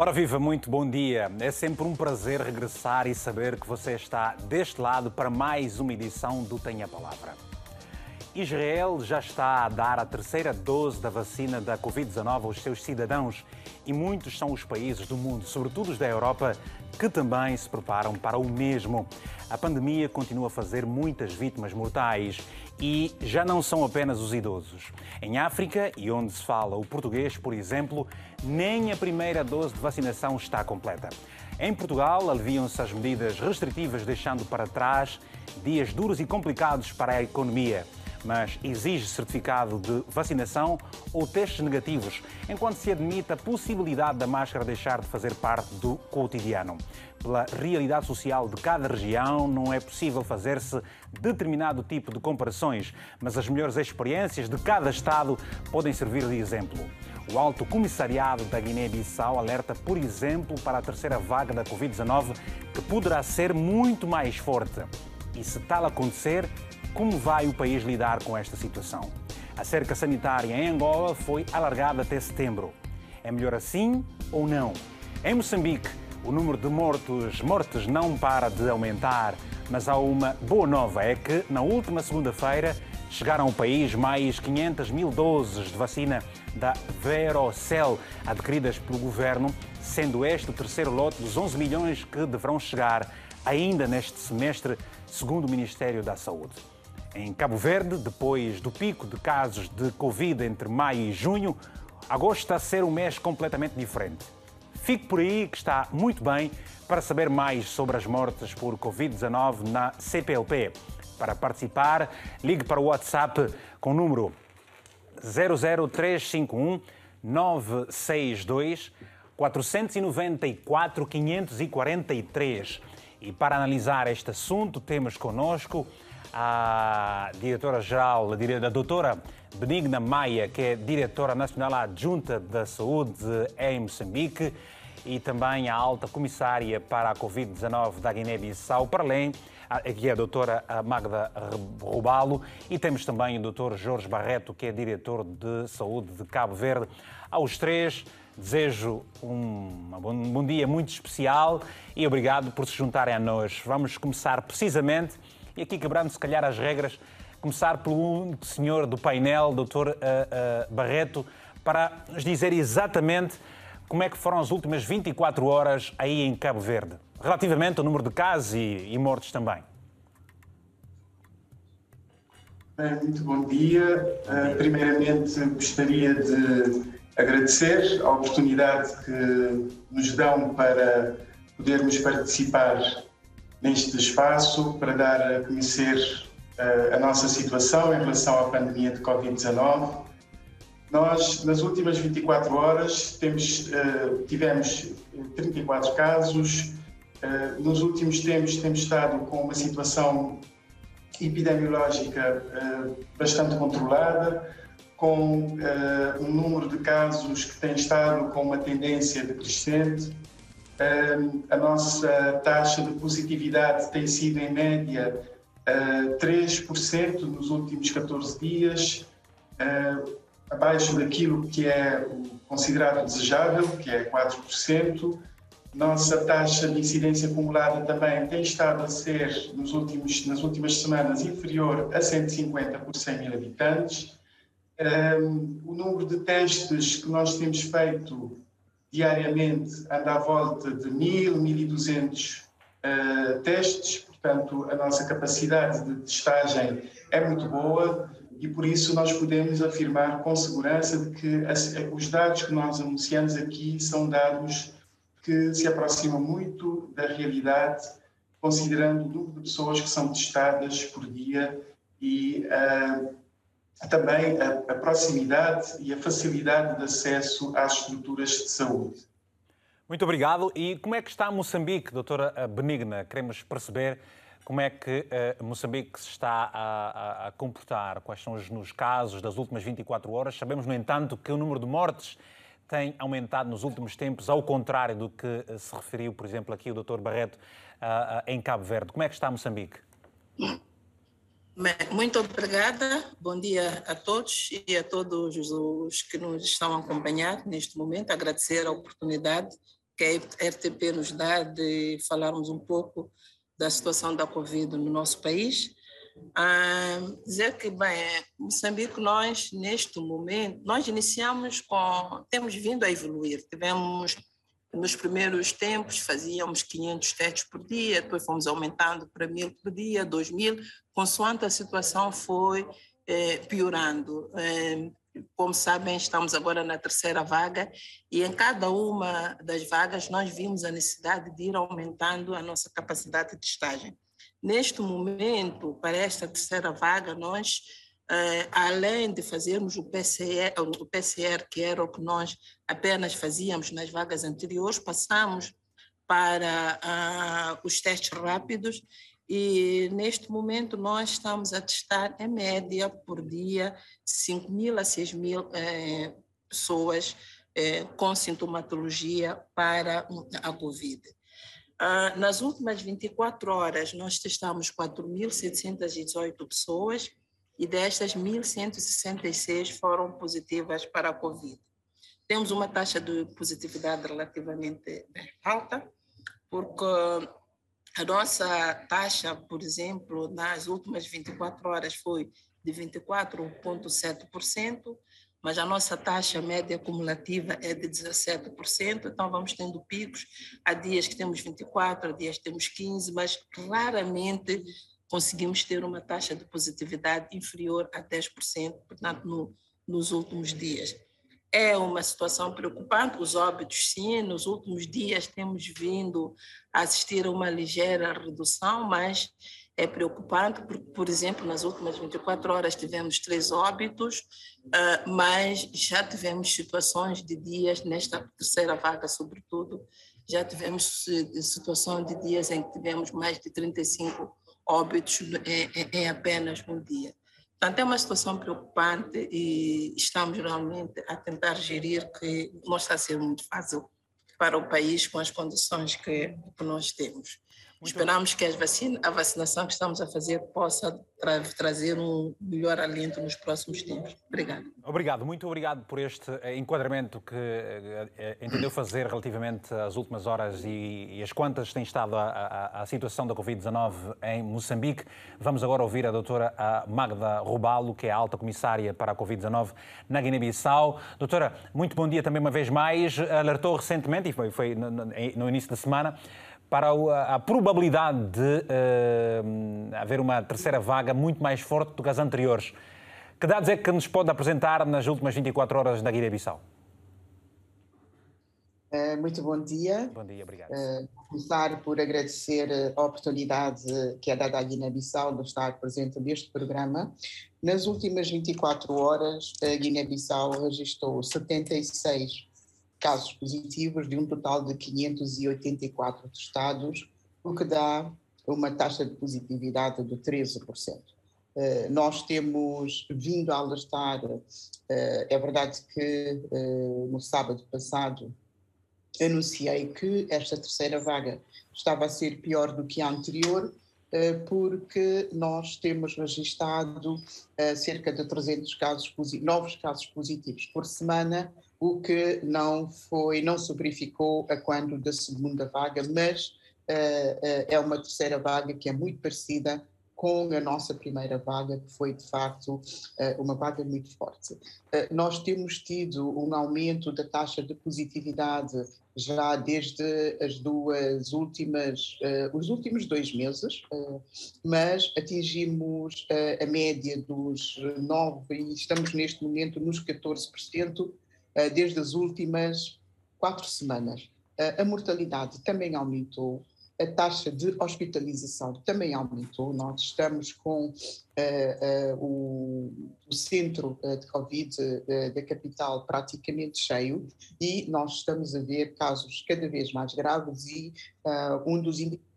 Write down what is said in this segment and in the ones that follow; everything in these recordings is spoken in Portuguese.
Ora viva, muito bom dia. É sempre um prazer regressar e saber que você está deste lado para mais uma edição do Tenha a Palavra. Israel já está a dar a terceira dose da vacina da Covid-19 aos seus cidadãos e muitos são os países do mundo, sobretudo os da Europa, que também se preparam para o mesmo. A pandemia continua a fazer muitas vítimas mortais e já não são apenas os idosos. Em África, e onde se fala o português, por exemplo, nem a primeira dose de vacinação está completa. Em Portugal, aliviam-se as medidas restritivas, deixando para trás dias duros e complicados para a economia mas exige certificado de vacinação ou testes negativos, enquanto se admite a possibilidade da máscara deixar de fazer parte do cotidiano. Pela realidade social de cada região, não é possível fazer-se determinado tipo de comparações, mas as melhores experiências de cada Estado podem servir de exemplo. O Alto Comissariado da Guiné-Bissau alerta, por exemplo, para a terceira vaga da Covid-19, que poderá ser muito mais forte. E se tal acontecer, como vai o país lidar com esta situação? A cerca sanitária em Angola foi alargada até setembro. É melhor assim ou não? Em Moçambique, o número de mortos, mortes não para de aumentar, mas há uma boa nova, é que na última segunda-feira chegaram ao país mais 500 mil doses de vacina da Verocell adquiridas pelo governo, sendo este o terceiro lote dos 11 milhões que deverão chegar ainda neste semestre, segundo o Ministério da Saúde. Em Cabo Verde, depois do pico de casos de Covid entre maio e junho, agosto está a ser um mês completamente diferente. Fique por aí, que está muito bem, para saber mais sobre as mortes por Covid-19 na CPLP. Para participar, ligue para o WhatsApp com o número 00351 962 494 543. E para analisar este assunto, temos conosco a diretora-geral, a doutora Benigna Maia, que é diretora nacional adjunta da saúde em Moçambique, e também a alta comissária para a Covid-19 da Guiné-Bissau, para além, aqui é a doutora Magda Rubalo, e temos também o doutor Jorge Barreto, que é diretor de saúde de Cabo Verde. Aos três, desejo um bom dia muito especial e obrigado por se juntarem a nós. Vamos começar precisamente e aqui quebrando se calhar as regras, começar pelo senhor do painel, doutor uh, uh, Barreto, para nos dizer exatamente como é que foram as últimas 24 horas aí em Cabo Verde, relativamente ao número de casos e, e mortes também. Muito bom dia. Primeiramente, gostaria de agradecer a oportunidade que nos dão para podermos participar neste espaço para dar a conhecer uh, a nossa situação em relação à pandemia de Covid-19. Nós, nas últimas 24 horas, temos, uh, tivemos 34 casos. Uh, nos últimos tempos, temos estado com uma situação epidemiológica bastante controlada, com um número de casos que tem estado com uma tendência decrescente a nossa taxa de positividade tem sido, em média, 3% nos últimos 14 dias, abaixo daquilo que é considerado desejável, que é 4%. Nossa taxa de incidência acumulada também tem estado a ser, nos últimos, nas últimas semanas, inferior a 150 por 100 mil habitantes. o número de testes que nós temos feito diariamente anda à volta de 1.000, 1.200 uh, testes, portanto, a nossa capacidade de testagem é muito boa e por isso nós podemos afirmar com segurança de que as, os dados que nós anunciamos aqui são dados que se aproximam muito da realidade, considerando o número de pessoas que são testadas por dia e uh, também a, a, proximidade e a facilidade de acesso às estruturas de saúde. Muito obrigado. E como é que está Moçambique, doutora Benigna? Queremos perceber como é que uh, Moçambique se está a, a, a, comportar, quais são os, os casos das últimas 24 horas. Sabemos, no entanto, que o número de mortes tem aumentado nos últimos tempos, ao contrário do que eh, se referiu, por exemplo, aqui o doutor Barreto, uh, uh, em Cabo Verde. Como é que está Moçambique? Muito obrigada, bom dia a todos e a todos os que nos estão a acompanhar neste momento. Agradecer a oportunidade que a RTP nos dá de falarmos um pouco da situação da Covid no nosso país. Ah, dizer que, bem, Moçambique, nós, neste momento, nós iniciamos com, temos vindo a evoluir, tivemos, nos primeiros tempos, fazíamos 500 testes por dia, depois fomos aumentando para 1.000 por dia, 2.000, consoante a situação foi eh, piorando. Eh, como sabem, estamos agora na terceira vaga e em cada uma das vagas nós vimos a necessidade de ir aumentando a nossa capacidade de testagem. Neste momento, para esta terceira vaga, nós, além de fazermos o PCR, o PCR, que era o que nós apenas fazíamos nas vagas anteriores, passamos para uh, os testes rápidos e neste momento nós estamos a testar em média por dia 5 mil a 6 mil eh, pessoas eh, com sintomatologia para a Covid. Ah, nas últimas 24 horas nós testamos 4.718 pessoas e destas 1.166 foram positivas para a Covid. Temos uma taxa de positividade relativamente alta, porque a nossa taxa, por exemplo, nas últimas 24 horas foi de 24,7%, mas a nossa taxa média acumulativa é de 17%, então vamos tendo picos, há dias que temos 24, há dias que temos 15, mas claramente conseguimos ter uma taxa de positividade inferior a 10%, portanto, no, nos últimos dias. É uma situação preocupante, os óbitos sim, nos últimos dias temos vindo a assistir a uma ligeira redução, mas é preocupante, porque, por exemplo, nas últimas 24 horas tivemos três óbitos, ah, mas já tivemos situações de dias, nesta terceira vaga, sobretudo, já tivemos situações de dias em que tivemos mais de 35 óbitos em, em apenas um dia. Portanto, é uma situação preocupante e estamos realmente a tentar gerir, que não está a ser muito fácil para o país com as condições que, que nós temos. Esperamos que vacina, a vacinação que estamos a fazer possa tra trazer um melhor alento nos próximos tempos. Obrigado. Obrigado, muito obrigado por este eh, enquadramento que eh, eh, entendeu fazer relativamente às últimas horas e, e as quantas tem estado a, a, a situação da Covid-19 em Moçambique. Vamos agora ouvir a doutora Magda Rubalo, que é a alta comissária para a Covid-19 na Guiné-Bissau. Doutora, muito bom dia também uma vez mais. Alertou recentemente, e foi, foi no, no início da semana, para a, probabilidade de uh, haver uma terceira vaga muito mais forte do que as anteriores. Que dados é que nos pode apresentar nas últimas 24 horas da Guiné-Bissau? Uh, muito bom dia. Bom dia, obrigado. Uh, começar por agradecer a oportunidade que é dada à Guiné-Bissau de estar presente neste programa. Nas últimas 24 horas, a Guiné-Bissau registrou 76 casos positivos de um total de 584 testados, o que dá uma taxa de positividade de 13%. Uh, nós temos vindo a alertar, uh, é verdade que uh, no sábado passado anunciei que esta terceira vaga estava a ser pior do que a anterior, porque nós temos registrado cerca de 300 casos novos casos positivos por semana, o que não foi, não se verificou a quando da segunda vaga, mas uh, uh, é uma terceira vaga que é muito parecida com a nossa primeira vaga, que foi de facto uh, uma vaga muito forte. nós temos tido um aumento da taxa de positividade já desde as duas últimas, os últimos dois meses, mas atingimos a média dos 9 e estamos neste momento nos 14%, eh, desde as últimas quatro semanas. Eh, a mortalidade também aumentou, a taxa de hospitalização também aumentou. Nós estamos com uh, uh, o, o, centro de Covid uh, da capital praticamente cheio e nós estamos a ver casos cada vez mais graves e um dos indicadores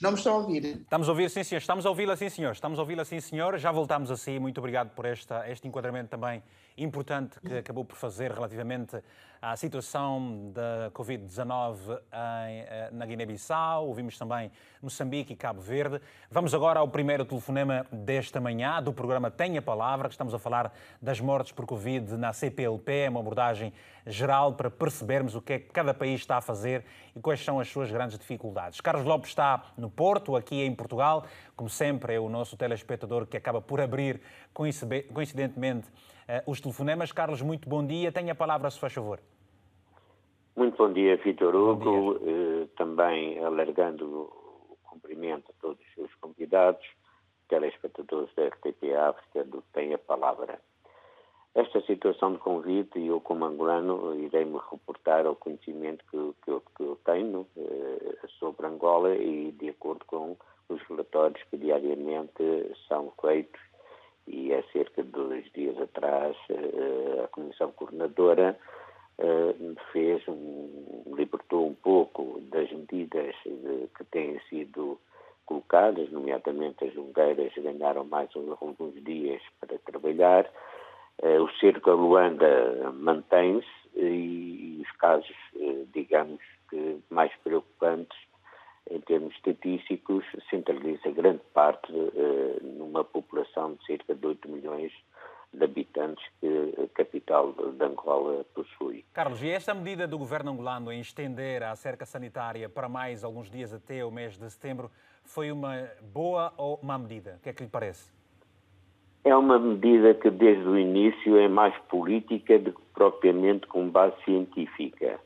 Não me estão a ouvir? Estamos a ouvir, sim, senhor. Estamos a ouvi-la, sim, senhor. Estamos a ouvi-la, sim, senhor. Já voltamos a si. Muito obrigado por esta, este enquadramento também importante que acabou por fazer relativamente à situação da Covid-19 eh, na Guiné-Bissau, ouvimos também Moçambique e Cabo Verde. Vamos agora ao primeiro telefonema desta manhã do programa Tenha Palavra, que estamos a falar das mortes por Covid na CPLP, é uma abordagem geral para percebermos o que é que cada país está a fazer e quais são as suas grandes dificuldades. Carlos Lopes está no Porto, aqui em Portugal, como sempre é o nosso telespectador que acaba por abrir coincidentemente os telefonemas. Carlos, muito bom dia. Tenha a palavra, se faz favor. Muito bom dia, Vitor Hugo. Dia. Eh, também alargando o cumprimento a todos os convidados, telespectadores da RTP África, do que tem a palavra. Esta situação de convite, eu como angolano irei-me reportar ao conhecimento que, que, eu, que eu, tenho eh, sobre Angola e de acordo com os relatórios que diariamente são feitos e há cerca de dois dias atrás eh, a Comissão Coordenadora eh, fez um, libertou um pouco das medidas que têm sido colocadas, nomeadamente as jungueiras ganharam mais alguns dias para trabalhar. Eh, o cerco a Luanda mantém-se e os casos, digamos que mais preocupantes estatísticos, centraliza grande parte uh, numa população de cerca de 8 milhões de habitantes que a capital de Angola possui. Carlos, e esta medida do governo angolano em estender a cerca sanitária para mais alguns dias até o mês de setembro foi uma boa ou má medida? O que é que lhe parece? É uma medida que desde o início é mais política do que propriamente com base científica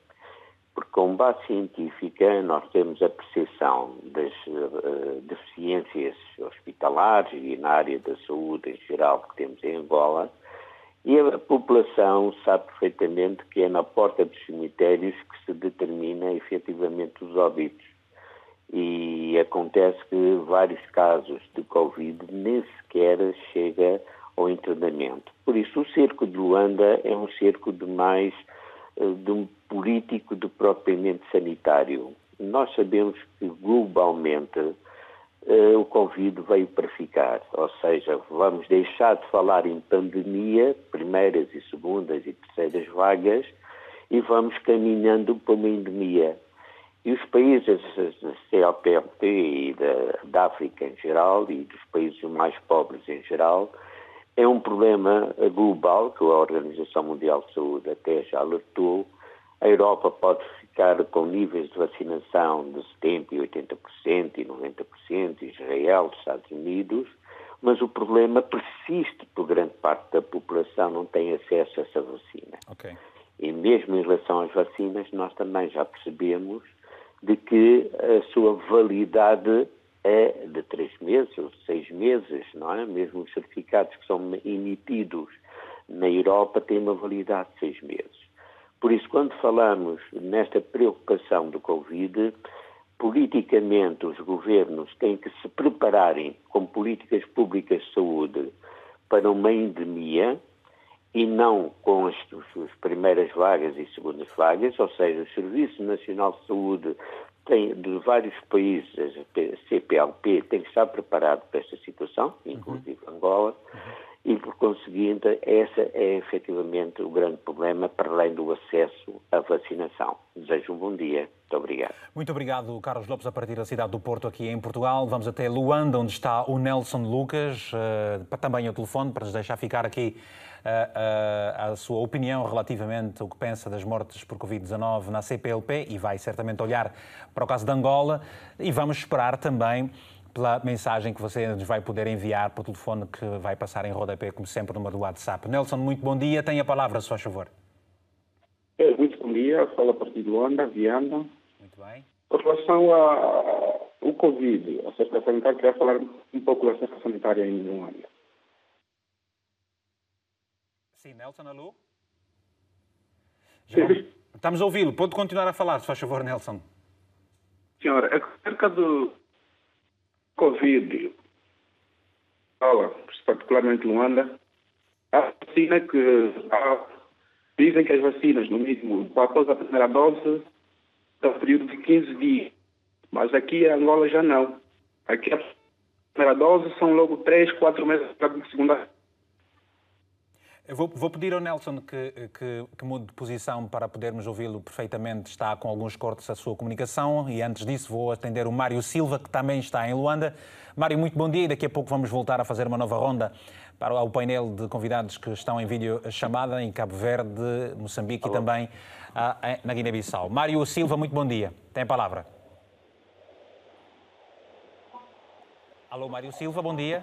porque com base científica nós temos a percepção das uh, deficiências hospitalares e na área da saúde em geral que temos em Angola, e a população sabe perfeitamente que é na porta dos cemitérios que se determina efetivamente os óbitos. E acontece que vários casos de Covid nem sequer chega ao internamento. Por isso, o cerco de Luanda é um cerco de mais eh, de um político de propriamente sanitário. Nós sabemos que globalmente uh, o Covid veio para ficar, ou seja, vamos deixar de falar em pandemia, primeiras e segundas e terceiras vagas, e vamos caminhando para uma endemia. E os países da COPLP e da, da África em geral, e dos países mais pobres em geral, é um problema global que a Organização Mundial de Saúde até já alertou. A Europa pode ficar com níveis de vacinação de 70% e 80% e 90%, Israel, Estados Unidos, mas o problema persiste por grande parte da população não tem acesso a essa vacina. Okay. E mesmo em relação às vacinas, nós também já percebemos de que a sua validade é de três meses ou seis meses, não é? Mesmo os certificados que são emitidos na Europa têm uma validade de seis meses. Por isso, quando falamos nesta preocupação do Covid, politicamente os governos têm que se prepararem com políticas públicas de saúde para uma endemia e não com as, as primeiras vagas e segundas vagas, ou seja, o Serviço Nacional de Saúde tem, de vários países, a CPLP tem que estar preparado para esta situação, inclusive uhum. Angola, uhum. E por conseguinte, essa é efetivamente o grande problema, para além do acesso à vacinação. Desejo um bom dia. Muito obrigado. Muito obrigado, Carlos Lopes, a partir da cidade do Porto, aqui em Portugal. Vamos até Luanda, onde está o Nelson Lucas, uh, também ao telefone, para nos deixar ficar aqui a, a, sua opinião relativamente ao que pensa das mortes por Covid-19 na CPLP e vai certamente olhar para o caso de Angola e vamos esperar também pela mensagem que você nos vai poder enviar para o telefone que vai passar em rodapé, como sempre, no do WhatsApp. Nelson, muito bom dia. Tenha a palavra, se faz favor. É, muito bom dia. Fala a partir de Luanda, Viana. Muito bem. Com relação ao Covid, a cerca sanitária, queria falar um pouco da cerca sanitária em Luanda. Sim, Nelson, alô? Já estamos a ouvi-lo. Pode continuar a falar, se faz favor, Nelson. Senhora, acerca do Covid, particularmente Luanda, a vacina que há, dizem que as vacinas, no mínimo, após a primeira dose, dá um período de 15 dias. Mas aqui em Angola já não. Aqui a primeira dose são logo 3, 4 meses para a segunda vou, vou, pedir ao Nelson que, que, que mude de posição para podermos ouvi-lo perfeitamente. Está com alguns cortes a sua comunicação e antes disso vou atender o Mário Silva, que também está em Luanda. Mário, muito bom dia e daqui a pouco vamos voltar a fazer uma nova ronda para o painel de convidados que estão em vídeo chamada em Cabo Verde, Moçambique Olá. e também ah, na Guiné-Bissau. Mário Silva, muito bom dia. Tem a palavra. Alô, Mário Silva, bom dia.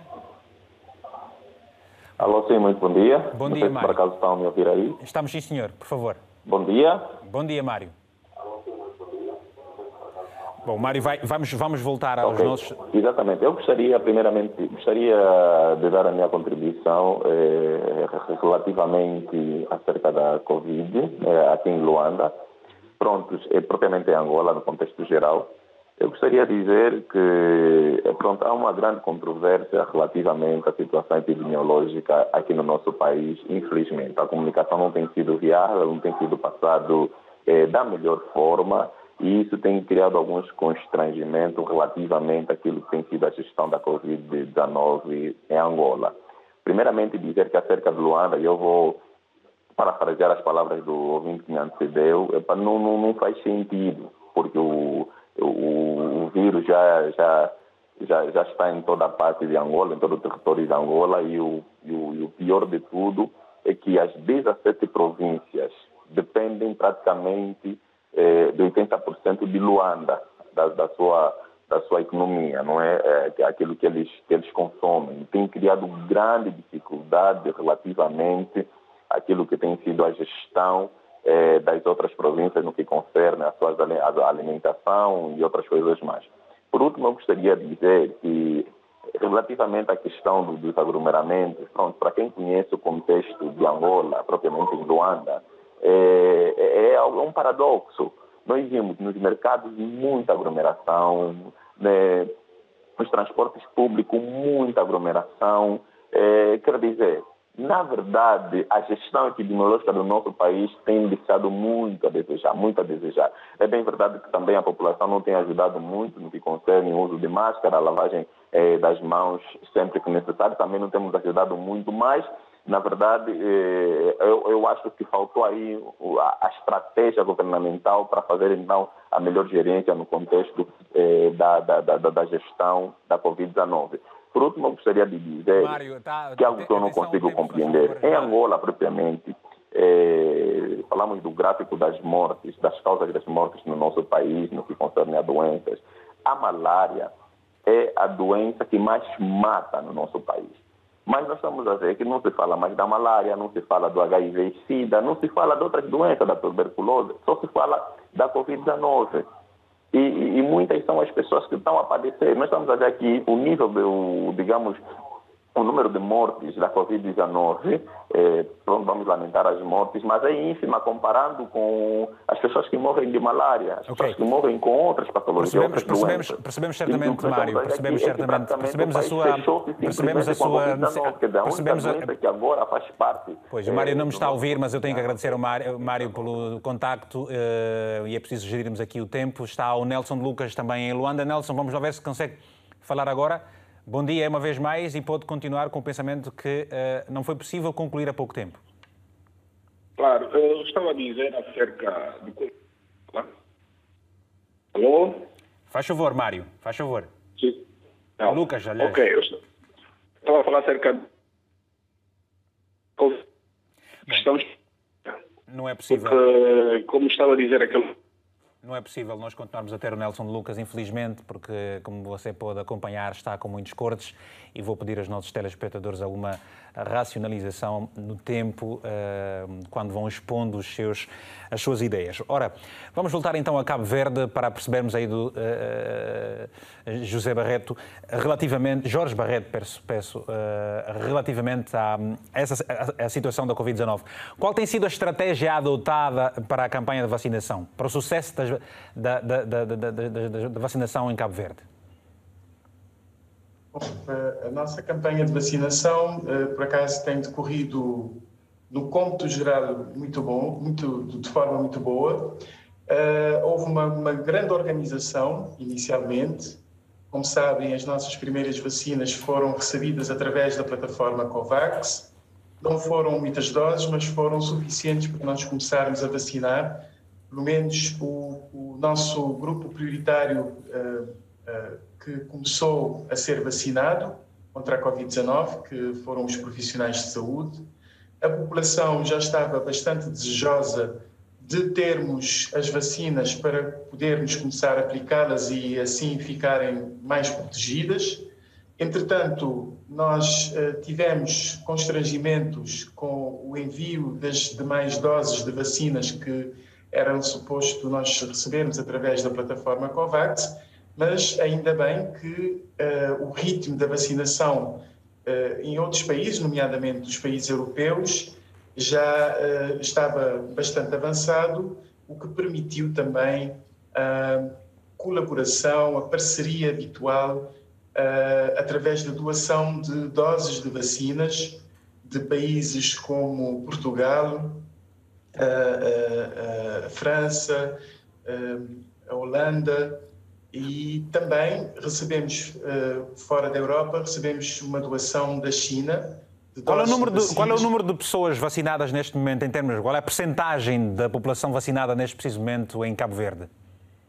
Alô, sim, muito bom dia. Bom Não dia, sei Mário. por acaso estão a me ouvir aí. Estamos sim, senhor, por favor. Bom dia. Bom dia, Mário. Bom, Mário, vai, vamos, vamos voltar aos okay. nossos... Exatamente. Eu gostaria, primeiramente, gostaria de dar a minha contribuição eh, relativamente acerca da Covid eh, aqui em Luanda. Prontos, eh, propriamente em Angola, no contexto geral. Eu gostaria de dizer que é, pronto, há uma grande controvérsia relativamente à situação epidemiológica aqui no nosso país, infelizmente. A comunicação não tem sido viável, não tem sido passado é, da melhor forma e isso tem criado alguns constrangimentos relativamente àquilo que tem sido a gestão da Covid-19 em Angola. Primeiramente, dizer que acerca de Luanda, eu vou parafrasear as palavras do ouvinte que me antecedeu, não, não, não faz sentido, porque o o, o vírus já, já, já, já está em toda a parte de Angola, em todo o território de Angola, e o, e o, e o pior de tudo é que as 17 províncias dependem praticamente eh, de 80% de Luanda, da, da, sua, da sua economia, não é? é? Aquilo que eles, que eles consomem. Tem criado grande dificuldade relativamente àquilo que tem sido a gestão eh, das outras províncias no que concerne a sua alimentação e outras coisas mais. Por último, eu gostaria de dizer que, relativamente à questão do, dos aglomeramentos, pronto, para quem conhece o contexto de Angola, propriamente em Luanda, é, é, é um paradoxo. Nós vimos nos mercados muita aglomeração, né, nos transportes públicos muita aglomeração. É, dizer, na verdade, a gestão epidemiológica do nosso país tem deixado muito a desejar, muito a desejar. É bem verdade que também a população não tem ajudado muito no que concerne o uso de máscara, a lavagem eh, das mãos sempre que necessário, também não temos ajudado muito, mas, na verdade, eh, eu, eu, acho que faltou aí a, a, estratégia governamental para fazer, então, a melhor gerência no contexto eh, da, da, da, da gestão da Covid-19. Por último, eu gostaria de dizer Mário, tá, que algo que eu não consigo compreender. Em Angola, propriamente, é, falamos do gráfico das mortes, das causas das mortes no nosso país, no que concerne a doenças. A malária é a doença que mais mata no nosso país. Mas nós estamos a ver que não se fala mais da malária, não se fala do HIV e SIDA, não se fala de outras doenças, da tuberculose, só se fala da Covid-19. E, e, muitas são as pessoas que estão a padecer. Nós estamos a ver aqui o nível, do, digamos, o número de mortes da Covid-19, é, vamos lamentar as mortes, mas é ínfima comparando com as pessoas que morrem de malária, as okay. pessoas que morrem com outras patologias, percebemos, outras percebemos. Percebemos certamente, Mário, percebemos certamente, percebemos a sua... Percebemos a sua... Percebemos a que agora faz parte... Pois, o Mário não me está a ouvir, mas eu tenho que agradecer ao Mário, Mário pelo contacto uh, e é preciso gerirmos aqui o tempo. Está o Nelson Lucas também em Luanda. Nelson, vamos lá ver se consegue falar agora. Bom dia uma vez mais e pode continuar com o pensamento que uh, não foi possível concluir há pouco tempo. Claro, eu estava a dizer acerca do. Alô? Faz favor, Mário, faz favor. Sim. Não. Lucas, aliás. Ok, eu estava a falar acerca. Estamos. Não é possível. Porque, como estava a dizer aquele não é possível nós continuarmos a ter o Nelson Lucas, infelizmente, porque, como você pode acompanhar, está com muitos cortes e vou pedir aos nossos telespectadores alguma racionalização no tempo eh, quando vão expondo os seus, as suas ideias. Ora, vamos voltar então a Cabo Verde para percebermos aí do uh, José Barreto, relativamente, Jorge Barreto, peço, peço uh, relativamente a, a, a situação da Covid-19. Qual tem sido a estratégia adotada para a campanha de vacinação, para o sucesso das, da, da, da, da vacinação em Cabo Verde? A nossa campanha de vacinação, eh, por acaso, tem decorrido no cômputo geral muito bom, muito, de forma muito boa. Eh, houve uma, uma grande organização inicialmente. Como sabem, as nossas primeiras vacinas foram recebidas através da plataforma COVAX Não foram muitas doses, mas foram suficientes para nós começarmos a vacinar. Pelo menos o, o nosso grupo prioritário uh, uh, que começou a ser vacinado contra a Covid-19, que foram os profissionais de saúde. A população já estava bastante desejosa de termos as vacinas para podermos começar a aplicá-las e assim ficarem mais protegidas. Entretanto, nós uh, tivemos constrangimentos com o envio das demais doses de vacinas que eram suposto nós recebermos através da plataforma COVAX, mas ainda bem que uh, o ritmo da vacinação uh, em outros países, nomeadamente os países europeus, já estava bastante avançado, o que permitiu também a colaboração, a parceria habitual uh, através da doação de doses de vacinas de países como Portugal, França, a Holanda e também recebemos uh, fora da Europa recebemos uma doação da China. Qual é, o número de, qual é o número de pessoas vacinadas neste momento em termos? Qual é a percentagem da população vacinada neste preciso momento em Cabo Verde?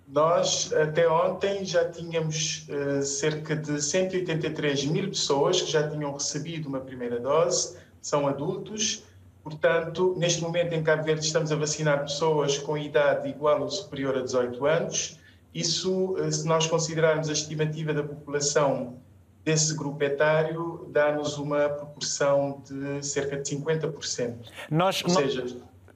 Nós, até ontem, já tínhamos uh, cerca de 183 mil pessoas que já tinham recebido uma primeira dose, são adultos. Portanto, neste momento em Cabo Verde, estamos a vacinar pessoas com idade igual ou superior a 18 anos. Isso, uh, se nós considerarmos a estimativa da população desse grupo etário, dá-nos uma proporção de cerca de 50%. Nós, ou seja,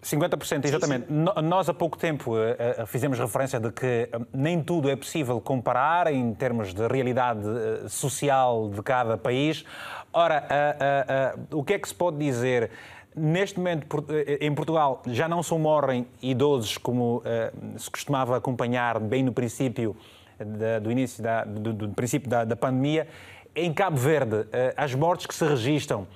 50%, exatamente. Sim, sim. Nós há pouco tempo eh, eh, fizemos referência de que eh, nem tudo é possível comparar em termos de realidade social de cada país. Ora, o que é que se pode dizer? Neste momento, em Portugal, já não só morrem idosos como se costumava acompanhar bem no princípio do início da, do, do princípio da, da pandemia. Em Cabo Verde, as mortes que se registram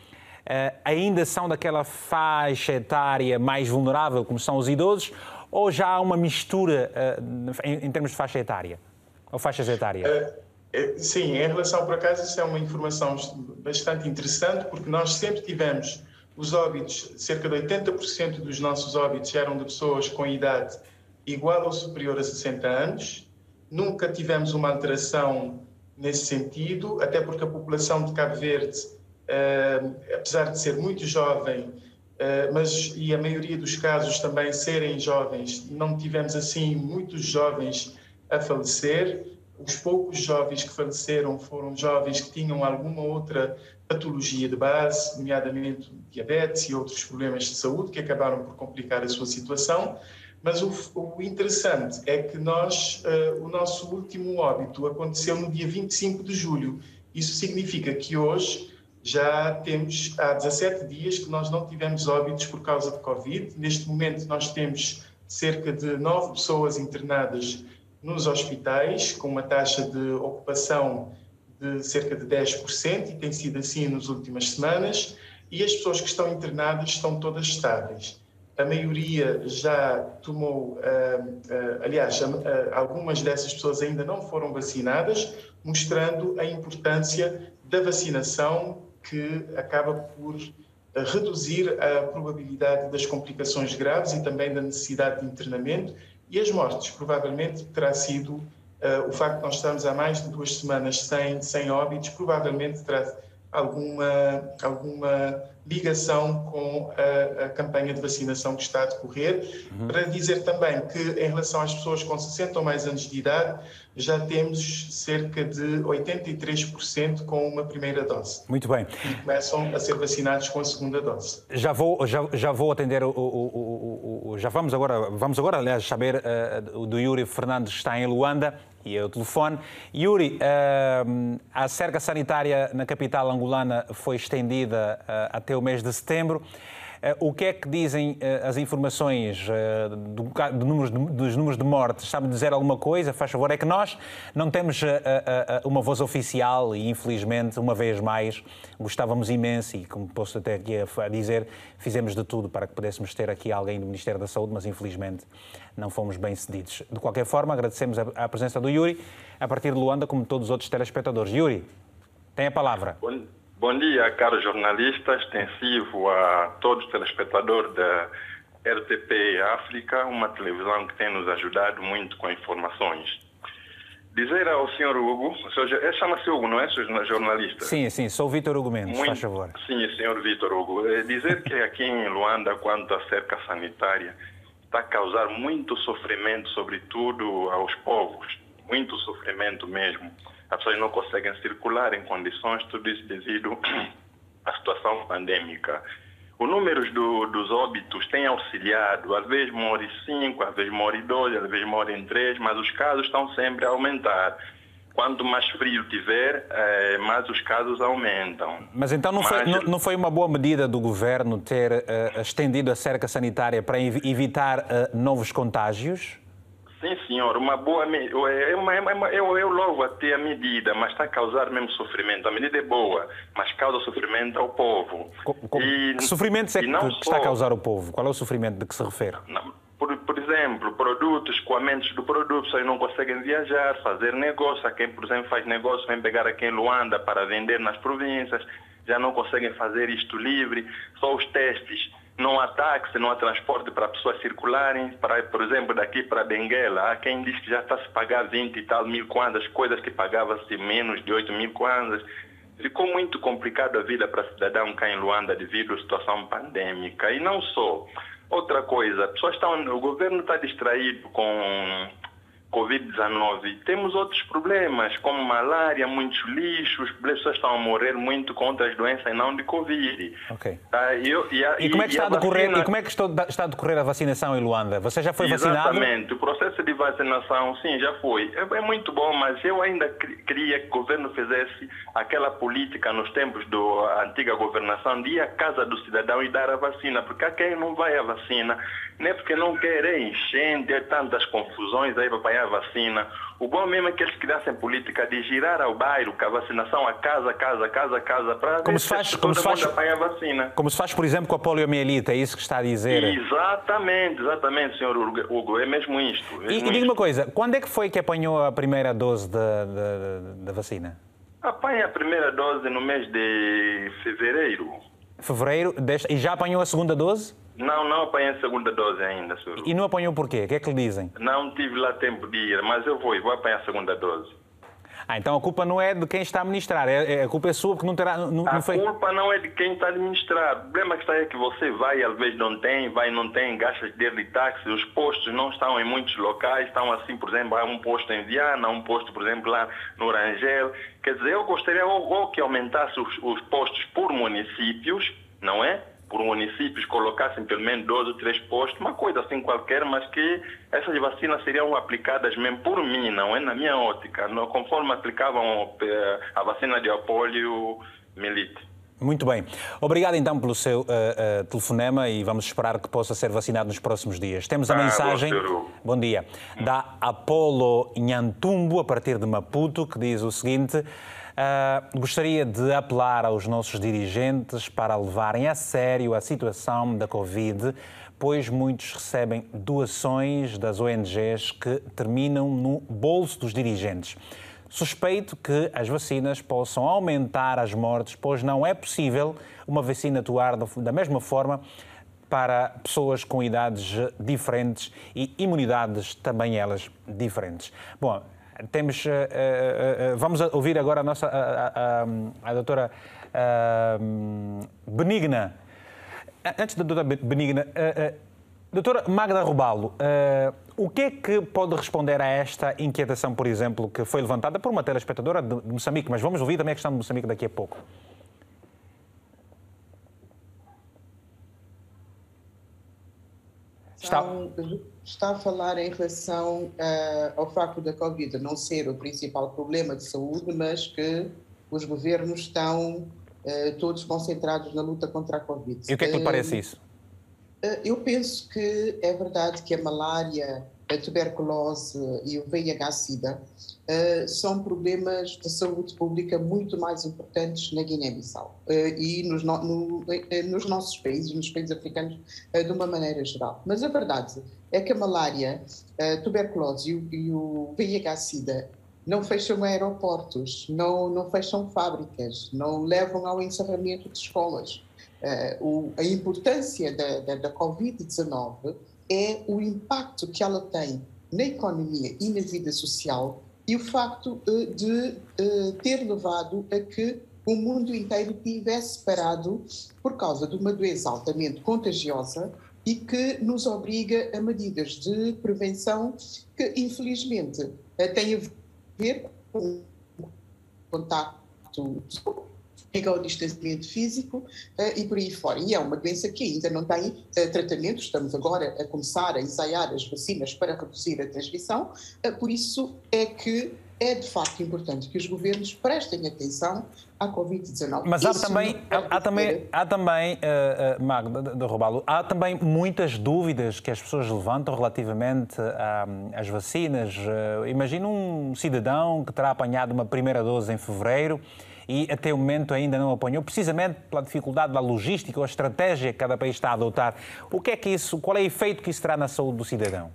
eh, ainda são daquela faixa etária mais vulnerável, como são os idosos, ou já há uma mistura eh, em, termos de faixa etária? Ou faixas etárias? Eh, sim, em relação, por acaso, isso é uma informação bastante interessante, porque nós sempre tivemos os óbitos, cerca de 80% dos nossos óbitos eram de pessoas com idade igual ou superior a 60 anos. Nunca tivemos uma alteração nesse sentido, até porque a população de Cabo Verde uh, apesar de ser muito jovem, uh, mas e a maioria dos casos também serem jovens, não tivemos assim muitos jovens a falecer. Os poucos jovens que faleceram foram jovens que tinham alguma outra patologia de base, nomeadamente diabetes e outros problemas de saúde que acabaram por complicar a sua situação. Mas o, o interessante é que nós, uh, o nosso último óbito aconteceu no dia 25 de julho. Isso significa que hoje já temos há 17 dias que nós não tivemos óbitos por causa de Covid. Neste momento, nós temos cerca de 9 pessoas internadas nos hospitais, com uma taxa de ocupação de cerca de 10%, e tem sido assim nas últimas semanas. E as pessoas que estão internadas estão todas estáveis. A maioria já tomou, uh, uh, aliás, uh, algumas dessas pessoas ainda não foram vacinadas, mostrando a importância da vacinação que acaba por reduzir a probabilidade das complicações graves e também da necessidade de internamento e as mortes. Provavelmente terá sido uh, o facto de nós estarmos há mais de duas semanas sem, sem óbitos, provavelmente terá alguma, alguma ligação com a, a, campanha de vacinação que está a decorrer. Uhum. Para dizer também que, em relação às pessoas com 60 ou mais anos de idade, já temos cerca de 83% com uma primeira dose. Muito bem. E começam a ser vacinados com a segunda dose. Já vou, já, já vou atender o, o, o, o já vamos agora, vamos agora, aliás, saber uh, do Yuri Fernandes que está em Luanda e é o telefone. Yuri, uh, a cerca sanitária na capital angolana foi estendida uh, até o mês de setembro. Eh, o que é que dizem eh, as informações eh, do, do números de, dos números de mortes? Sabe dizer alguma coisa? Faz favor. É que nós não temos uma voz oficial e, infelizmente, uma vez mais, gostávamos imenso e, como posso até aqui a dizer, fizemos de tudo para que pudéssemos ter aqui alguém do Ministério da Saúde, mas, infelizmente, não fomos bem cedidos. De qualquer forma, agradecemos a, presença do Yuri, a partir de Luanda, como todos os outros telespectadores. Yuri, tem a palavra. Bom, Bom dia, caros jornalistas, extensivo a todos os telespectadores da RTP África, uma televisão que tem nos ajudado muito com informações. Dizer ao senhor Hugo, é, chama-se Hugo, não é, senhor jornalista? Sim, sim, sou Vitor Hugo Mendes, muito, faz favor. Sim, senhor Vitor Hugo. É dizer que aqui em Luanda, quanto à cerca sanitária, está a causar muito sofrimento, sobretudo aos povos, muito sofrimento mesmo. As pessoas não conseguem circular em condições, tudo isso devido à situação pandêmica. Os números do, dos óbitos têm auxiliado, às vezes morre cinco, às vezes morre dois, às vezes morrem três, mas os casos estão sempre a aumentar. Quanto mais frio tiver, eh, mais os casos aumentam. Mas então não, mas... Foi, não, não, foi uma boa medida do governo ter uh, estendido a cerca sanitária para evitar uh, novos contágios? Sim, senhor, uma boa medida. É eu, eu louvo até a medida, mas está a causar mesmo sofrimento. A medida é boa, mas causa sofrimento ao povo. Com, e, que sofrimento é que, que só, está a causar ao povo? Qual é o sofrimento de que se refere? Não, por, por, exemplo, produtos, escoamentos do produto, pessoas não conseguem viajar, fazer negócio. A quem, por exemplo, faz negócio, vem pegar aqui em Luanda para vender nas províncias, já não conseguem fazer isto livre. Só os testes não há táxi, não há transporte para pessoas circularem, para, por exemplo, daqui para Benguela, há quem diz que já está se pagar 20 e tal mil kwanzas, coisas que pagava-se menos de 8 mil kwanzas. Ficou muito complicado a vida para cidadão cá em Luanda devido à situação pandêmica. E não só. Outra coisa, pessoas estão, o governo está distraído com Covid-19. Temos outros problemas, como malária, muitos lixos, as pessoas estão a morrer muito com outras doenças e não de Covid. Ok. Tá? E, e, e, como é que está a decorrer, vacina... e como é que está a decorrer a vacinação em Luanda? Você já foi vacinado? Exatamente. O processo de vacinação, sim, já foi. É, é muito bom, mas eu ainda queria que o governo fizesse aquela política nos tempos da antiga governação de ir à casa do cidadão e dar a vacina, porque há quem não vai à vacina, nem porque não querem enchente, é tantas confusões aí para a vacina. O bom mesmo é que eles criassem política de girar ao bairro com a vacinação a casa, casa, casa, casa, para como se faz, como se faz, a vacina. Como se faz, por exemplo, com a poliomielite, é isso que está a dizer? Exatamente, exatamente, senhor Hugo, é mesmo isto. É mesmo e, e diga uma coisa, quando é que foi que apanhou a primeira dose da, vacina? Apanha a primeira dose no mês de fevereiro. Fevereiro, e já apanhou a segunda dose? Não, não apanhei a segunda dose ainda, senhor. E não apanhou por quê? O que é que lhe dizem? Não tive lá tempo de ir, mas eu vou, vou apanhar a segunda dose. Ah, então a culpa não é de quem está a administrar, é, é a culpa é sua porque não terá. Não, a não foi... culpa não é de quem está a administrar. O problema que está é que você vai, às vezes não tem, vai não tem, gasta dinheiro de táxi, os postos não estão em muitos locais, estão assim, por exemplo, há um posto em Viana, um posto, por exemplo, lá no Rangel. Quer dizer, eu gostaria ou, ou que aumentasse os, os postos por municípios, não é? Por municípios colocassem pelo menos dois ou três postos, uma coisa assim qualquer, mas que essas vacinas seriam aplicadas mesmo por mim, não é na minha ótica, não, conforme aplicavam eh, a vacina de apólio milite. Muito bem. Obrigado então pelo seu uh, uh, telefonema e vamos esperar que possa ser vacinado nos próximos dias. Temos a ah, mensagem. Bom dia. Da Apolo Nhantumbo, a partir de Maputo, que diz o seguinte. Uh, gostaria de apelar aos nossos dirigentes para levarem a sério a situação da Covid, pois muitos recebem doações das ONGs que terminam no bolso dos dirigentes. Suspeito que as vacinas possam aumentar as mortes, pois não é possível uma vacina atuar da mesma forma para pessoas com idades diferentes e imunidades também elas diferentes. Bom, temos, uh, uh, uh, vamos ouvir agora a nossa a, a, a doutora Benigna. Antes da doutora Benigna, doutora Magda Rubalo, o que é que pode responder a esta inquietação, por exemplo, que foi levantada por uma telespectadora de Moçambique? Mas vamos ouvir também a questão de Moçambique daqui a pouco. Está... está a falar em relação uh, ao facto da Covid não ser o principal problema de saúde, mas que os governos estão uh, todos concentrados na luta contra a Covid. E o que é que lhe parece isso? Uh, eu penso que é verdade que a malária a tuberculose e o VIH-Sida são problemas de saúde pública muito mais importantes na Guiné-Bissau e nos, no, no, nos, nossos países, nos países africanos, de uma maneira geral. Mas a verdade é que a malária, a tuberculose e o, VIH-Sida não fecham aeroportos, não, não fecham fábricas, não levam ao encerramento de escolas. O, a importância da, da, da Covid-19 é o impacto que ela tem na economia e na vida social e o facto uh, de uh, ter levado a que o mundo inteiro tivesse parado por causa de uma doença altamente contagiosa e que nos obriga a medidas de prevenção que, infelizmente, uh, têm a ver com contato ao distanciamento físico uh, e por aí fora. E é uma doença que ainda não tem uh, tratamento, estamos agora a começar a ensaiar as vacinas para reduzir a transmissão, uh, por isso é que é de facto importante que os governos prestem atenção à Covid-19. Mas há também, há, há, também, há também, uh, uh, Magda de, de Robalo, há também muitas dúvidas que as pessoas levantam relativamente às vacinas. Uh, imagina um cidadão que terá apanhado uma primeira dose em fevereiro e até o momento ainda não apanhou, precisamente pela dificuldade da logística ou a estratégia que cada país está a adotar. O que é que isso, qual é o efeito que isso terá na saúde do cidadão?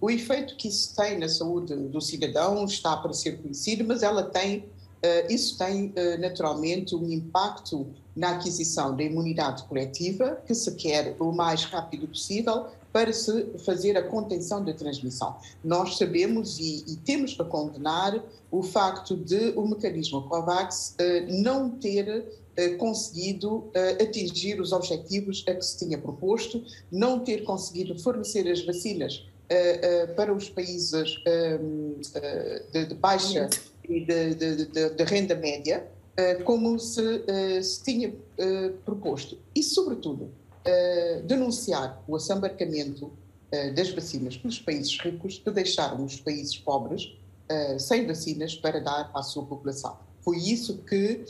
O efeito que isso tem na saúde do cidadão está para ser conhecido, mas ela tem, uh, isso tem uh, naturalmente um impacto na aquisição da imunidade coletiva, que se quer o mais rápido possível, para se fazer a contenção da transmissão. Nós sabemos e, e temos para condenar o facto de o mecanismo COVAX uh, não ter conseguido uh, atingir os objetivos a que se tinha proposto, não ter conseguido fornecer as vacinas para os países de, de, baixa e de, de, de renda média, como se, se tinha proposto. E, sobretudo, denunciar o assambarcamento das vacinas pelos países ricos que deixaram os países pobres sem vacinas para dar à sua população. Foi isso que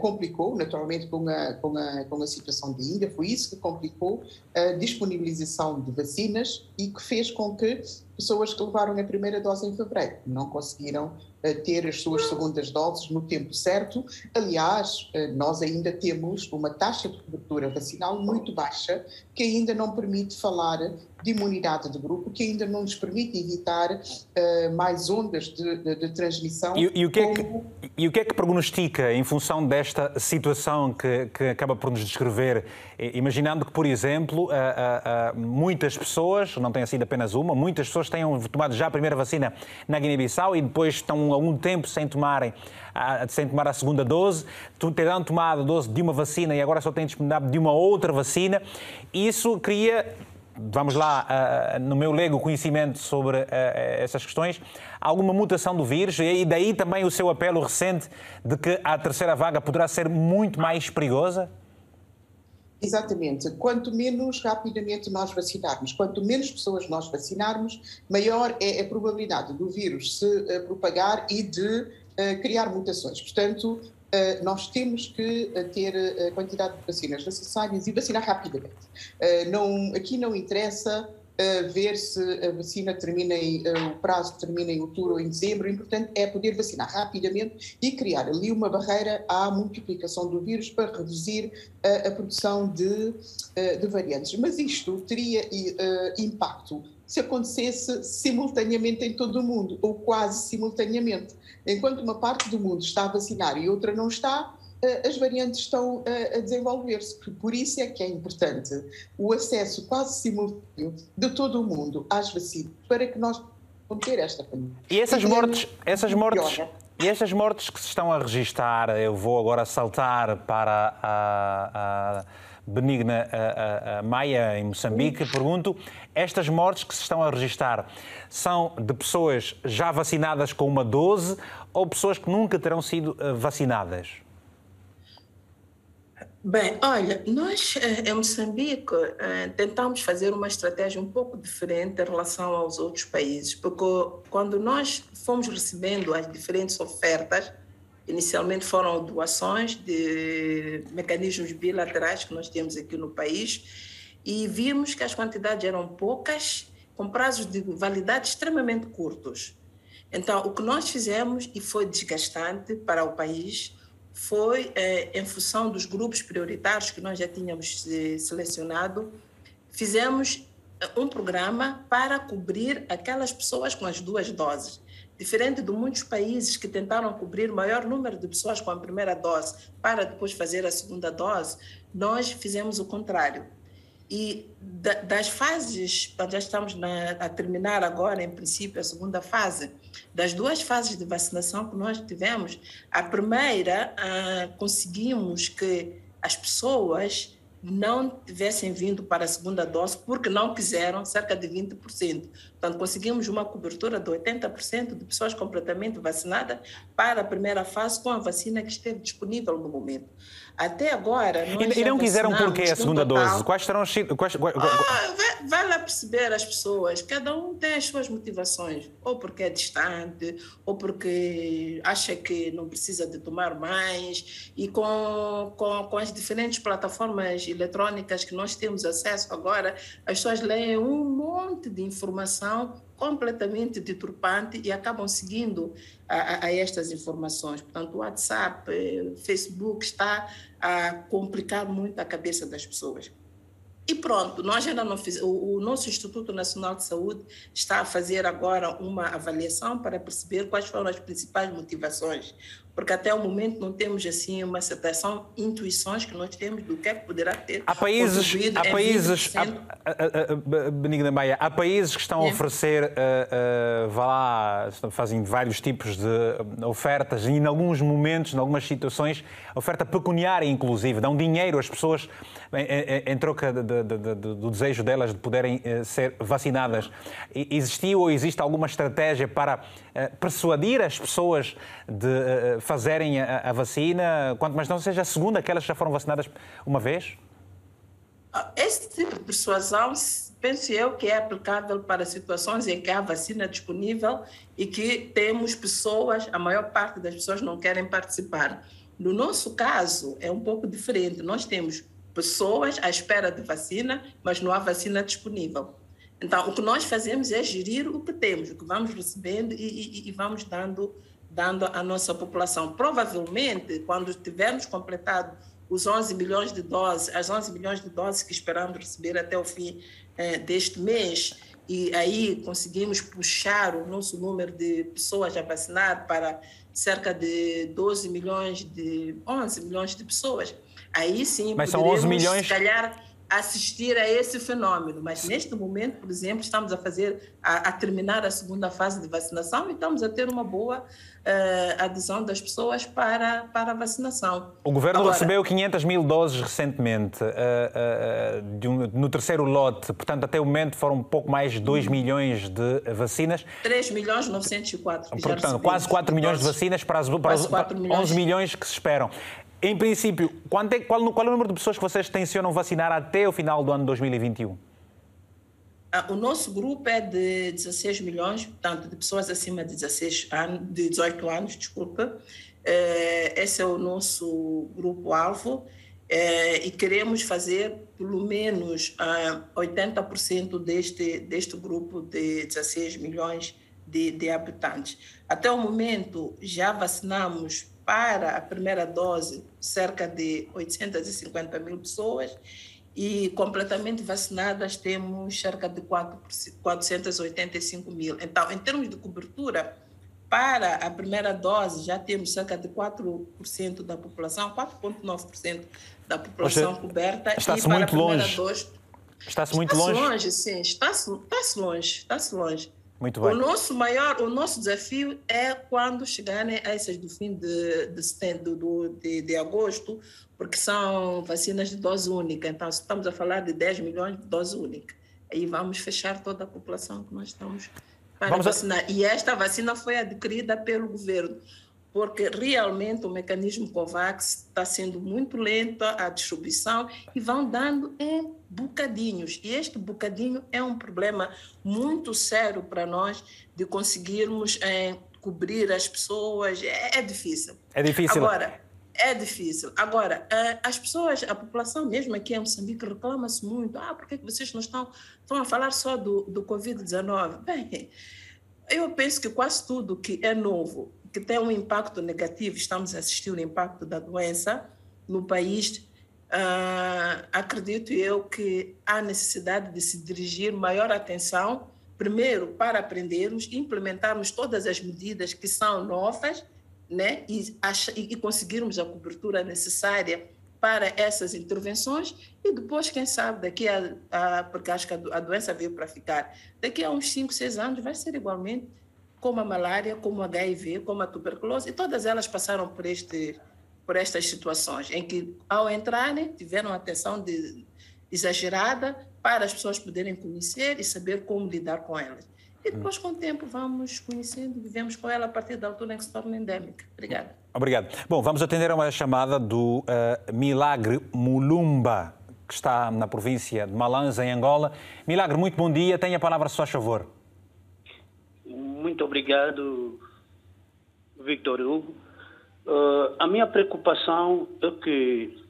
complicou, naturalmente com a, com, a, com a situação de Índia, foi isso que complicou a disponibilização de vacinas e que fez com que pessoas que levaram a primeira dose em fevereiro não conseguiram ter as suas segundas doses no tempo certo. Aliás, eh, nós ainda temos uma taxa de cobertura vacinal muito baixa, que ainda não permite falar de imunidade de grupo, que ainda não nos permite evitar uh, mais ondas de, de, de transmissão. E, e, o que é que, e o que é que prognostica em função desta situação que, que acaba por nos descrever? Imaginando que, por exemplo, uh, uh, muitas pessoas, não tenha sido apenas uma, muitas pessoas tenham tomado já a primeira vacina na Guiné-Bissau e depois estão algum tempo sem tomarem sem tomar a segunda dose, terão tomado a dose de uma vacina e agora só têm disponibilidade de uma outra vacina. Isso cria vamos lá, no meu leigo conhecimento sobre essas questões, alguma mutação do vírus e daí também o seu apelo recente de que a terceira vaga poderá ser muito mais perigosa? Exatamente. Quanto menos rapidamente nós vacinarmos, quanto menos pessoas nós vacinarmos, maior é a probabilidade do vírus se eh, propagar e de uh, criar mutações. Portanto, uh, nós temos que ter a quantidade de vacinas necessárias e vacinar rapidamente. não, aqui não interessa ver se a vacina termina em, uh, o prazo termina em outubro ou em dezembro. O importante é poder vacinar rapidamente e criar ali uma barreira à multiplicação do vírus para reduzir uh, a produção de, de, variantes. Mas isto teria impacto se acontecesse simultaneamente em todo o mundo, ou quase simultaneamente. Enquanto uma parte do mundo está a vacinar e outra não está, eh, as variantes estão a desenvolver-se. Por isso é que é importante o acesso quase simultâneo de todo o mundo às vacinas para que nós ter esta pandemia. E essas mortes, essas mortes, e essas mortes que se estão a registar, eu vou agora saltar para a, a Benigna a, a, Maia, em Moçambique, pergunto, estas mortes que se estão a registrar são de pessoas já vacinadas com uma dose ou pessoas que nunca terão sido eh, vacinadas? Bem, olha, nós eh, em Moçambique eh, tentamos fazer uma estratégia um pouco diferente em relação aos outros países, porque quando nós fomos recebendo as diferentes ofertas, inicialmente foram doações de mecanismos bilaterais que nós temos aqui no país, e vimos que as quantidades eram poucas, com prazos de validade extremamente curtos. Então, o que nós fizemos, e foi desgastante para o país, foi eh, em função dos grupos prioritários que nós já tínhamos eh, selecionado, fizemos um programa para cobrir aquelas pessoas com as duas doses. Diferente de muitos países que tentaram cobrir o maior número de pessoas com a primeira dose para depois fazer a segunda dose, nós fizemos o contrário. E das fases, já estamos na, a terminar agora, em princípio, a segunda fase, das duas fases de vacinação que nós tivemos, a primeira, ah, conseguimos que as pessoas não tivessem vindo para a segunda dose porque não quiseram, cerca de 20%. Portanto, conseguimos uma cobertura de 80% de pessoas completamente vacinadas para a primeira fase com a vacina que esteve disponível no momento. Até agora. e, e não quiseram porque a segunda dose? Quais serão os. Quais, quais, ah, vai, vai, lá perceber as pessoas, cada um tem as suas motivações, ou porque é distante, ou porque acha que não precisa de tomar mais. E com, com, com as diferentes plataformas eletrônicas que nós temos acesso agora, as pessoas leem um monte de informação completamente deturpante e acabam seguindo a, a, estas informações. Portanto, o WhatsApp, eh, Facebook está a complicar muito a cabeça das pessoas. E pronto, nós ainda não fizemos. O, o, nosso Instituto Nacional de Saúde está a fazer agora uma avaliação para perceber quais foram as principais motivações porque até o momento não temos assim uma aceptação, intuições que nós temos do que é que poderá ter há países há países Benigna Maia há países que estão a oferecer uh, uh, vá lá fazem vários tipos de ofertas e em alguns momentos em algumas situações oferta pecuniária inclusive dão dinheiro às pessoas em, em troca de, de, de, do desejo delas de poderem ser vacinadas. Existiu ou existe alguma estratégia para persuadir as pessoas de fazerem a, a, vacina, quanto mais não seja a segunda, aquelas que já foram vacinadas uma vez? Esse tipo de persuasão, penso eu, que é aplicável para situações em que há vacina disponível e que temos pessoas, a maior parte das pessoas não querem participar. No nosso caso, é um pouco diferente. Nós temos pessoas à espera de vacina, mas não há vacina disponível. Então, o que nós fazemos é gerir o que temos, o que vamos recebendo e, e, e vamos dando dando à nossa população. Provavelmente, quando tivermos completado os 11 milhões de doses, as 11 milhões de doses que esperamos receber até o fim eh, deste mês, e aí conseguimos puxar o nosso número de pessoas a vacinar para cerca de 12 milhões de 11 milhões de pessoas. Aí sim, Mas são 11 milhões... se calhar assistir a esse fenômeno. Mas neste momento, por exemplo, estamos a fazer, a, a terminar a segunda fase de vacinação e estamos a ter uma boa uh, adesão das pessoas para, para a vacinação. O governo Agora, recebeu 500 mil doses recentemente, uh, uh, um, no terceiro lote, portanto, até o momento foram um pouco mais de 2 milhões de vacinas. 3 milhões 904. Portanto, quase 4 milhões de vacinas para, as, para, os, para 11 milhões que se esperam. Em princípio, é, qual, qual é o número de pessoas que vocês tencionam vacinar até o final do ano 2021? Ah, o nosso grupo é de 16 milhões, portanto, de pessoas acima de, 16 anos, de 18 anos, desculpa. É, esse é o nosso grupo-alvo é, e queremos fazer pelo menos 80% ah, deste, deste grupo de 16 milhões de, de habitantes. Até o momento, já vacinamos para a primeira dose cerca de 850 mil pessoas e completamente vacinadas temos cerca de 4, 485 mil. Então, em termos de cobertura, para a primeira dose já temos cerca de 4% da população, 4,9% da população coberta. Está-se muito longe. Está-se muito está longe. longe, sim, está-se está longe, está-se longe. Muito bem. O nosso maior, o nosso desafio é quando chegarem essas do fim de, de, de, de, agosto, porque são vacinas de dose única. Então, estamos a falar de 10 milhões de dose única. Aí vamos fechar toda a população que nós estamos para vamos vacinar. A... E esta vacina foi adquirida pelo governo porque realmente o mecanismo COVAX está sendo muito lento a distribuição e vão dando em bocadinhos. E este bocadinho é um problema muito sério para nós de conseguirmos é, cobrir as pessoas. É, é, difícil. É difícil. Agora, é difícil. Agora, as pessoas, a população mesmo aqui em Moçambique reclama-se muito. Ah, por que vocês não estão, estão a falar só do, do Covid-19? Bem, eu penso que quase tudo que é novo que tem um impacto negativo, estamos a assistir o impacto da doença no país, uh, acredito eu que há necessidade de se dirigir maior atenção, primeiro, para aprendermos, implementarmos todas as medidas que são novas né, e, e conseguirmos a cobertura necessária para essas intervenções e depois, quem sabe, daqui a, a porque acho que a, doença veio para ficar, daqui a uns 5, 6 anos vai ser igualmente como a malária, como a HIV, como a tuberculose, e todas elas passaram por este por estas situações, em que, ao entrarem, tiveram atenção de, exagerada para as pessoas poderem conhecer e saber como lidar com elas. E depois, com o tempo, vamos conhecendo, vivemos com ela a partir da altura em que se torna endémica. Obrigada. Obrigado. Bom, vamos atender a uma chamada do uh, Milagre Mulumba, que está na província de Malanza, em Angola. Milagre, muito bom dia. Tenha a palavra, se faz favor. Muito obrigado, Victor Hugo. Uh, a minha preocupação é que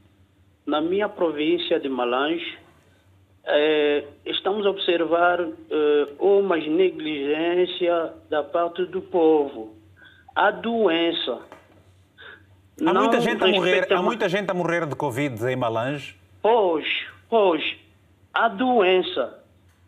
na minha província de Malange eh, estamos a observar eh, uma negligência da parte do povo. A doença. Há muita, gente a morrer, há muita gente a morrer de Covid em Malange? Pois, pois. A doença.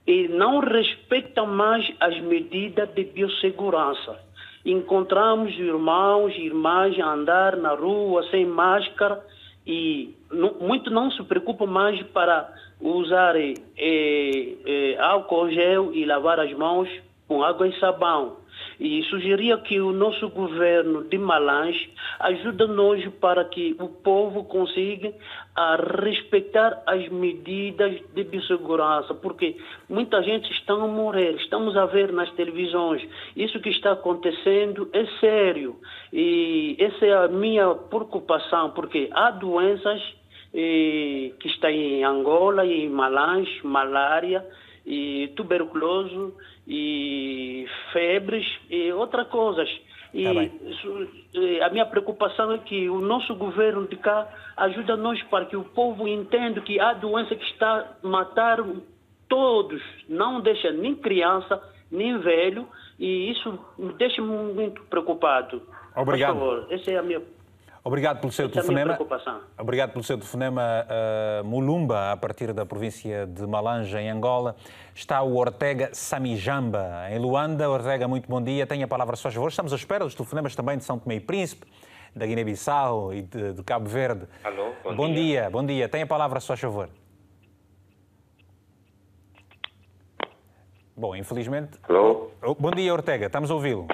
E não respeita mais as medidas de biossegurança encontramos irmãos e irmãs a andar na rua sem máscara e não, muito não se preocupam mais para usar eh, eh, álcool gel e lavar as mãos com água e sabão e sugeria que o nosso governo de Malange ajude-nos para que o povo consiga a respeitar as medidas de biossegurança, porque muita gente está a morrer, estamos a ver nas televisões, isso que está acontecendo é sério. E essa é a minha preocupação, porque há doenças que estão em Angola em Malange, malária, e tuberculose e febres e outras coisas. E tá a minha preocupação é que o nosso governo de cá ajuda nós para que o povo entenda que há doença que está a matar todos, não deixa nem criança, nem velho, e isso me deixa muito preocupado. Obrigado. Por favor, essa é a minha Obrigado pelo seu Essa é telefonema. Obrigado pelo seu telefonema uh, Mulumba, a partir da província de Malanja, em Angola. Está o Ortega Samijamba, em Luanda. Ortega, muito bom dia. Tenha a palavra, só favor. Estamos à espera dos telefonemas também de São Tomé e Príncipe, da Guiné-Bissau e de, de, Cabo Verde. Alô, bom, bom dia. dia. Bom dia. Tenha a palavra, só favor. Bom, infelizmente. Alô? Oh, bom dia, Ortega. Estamos a ouvi-lo.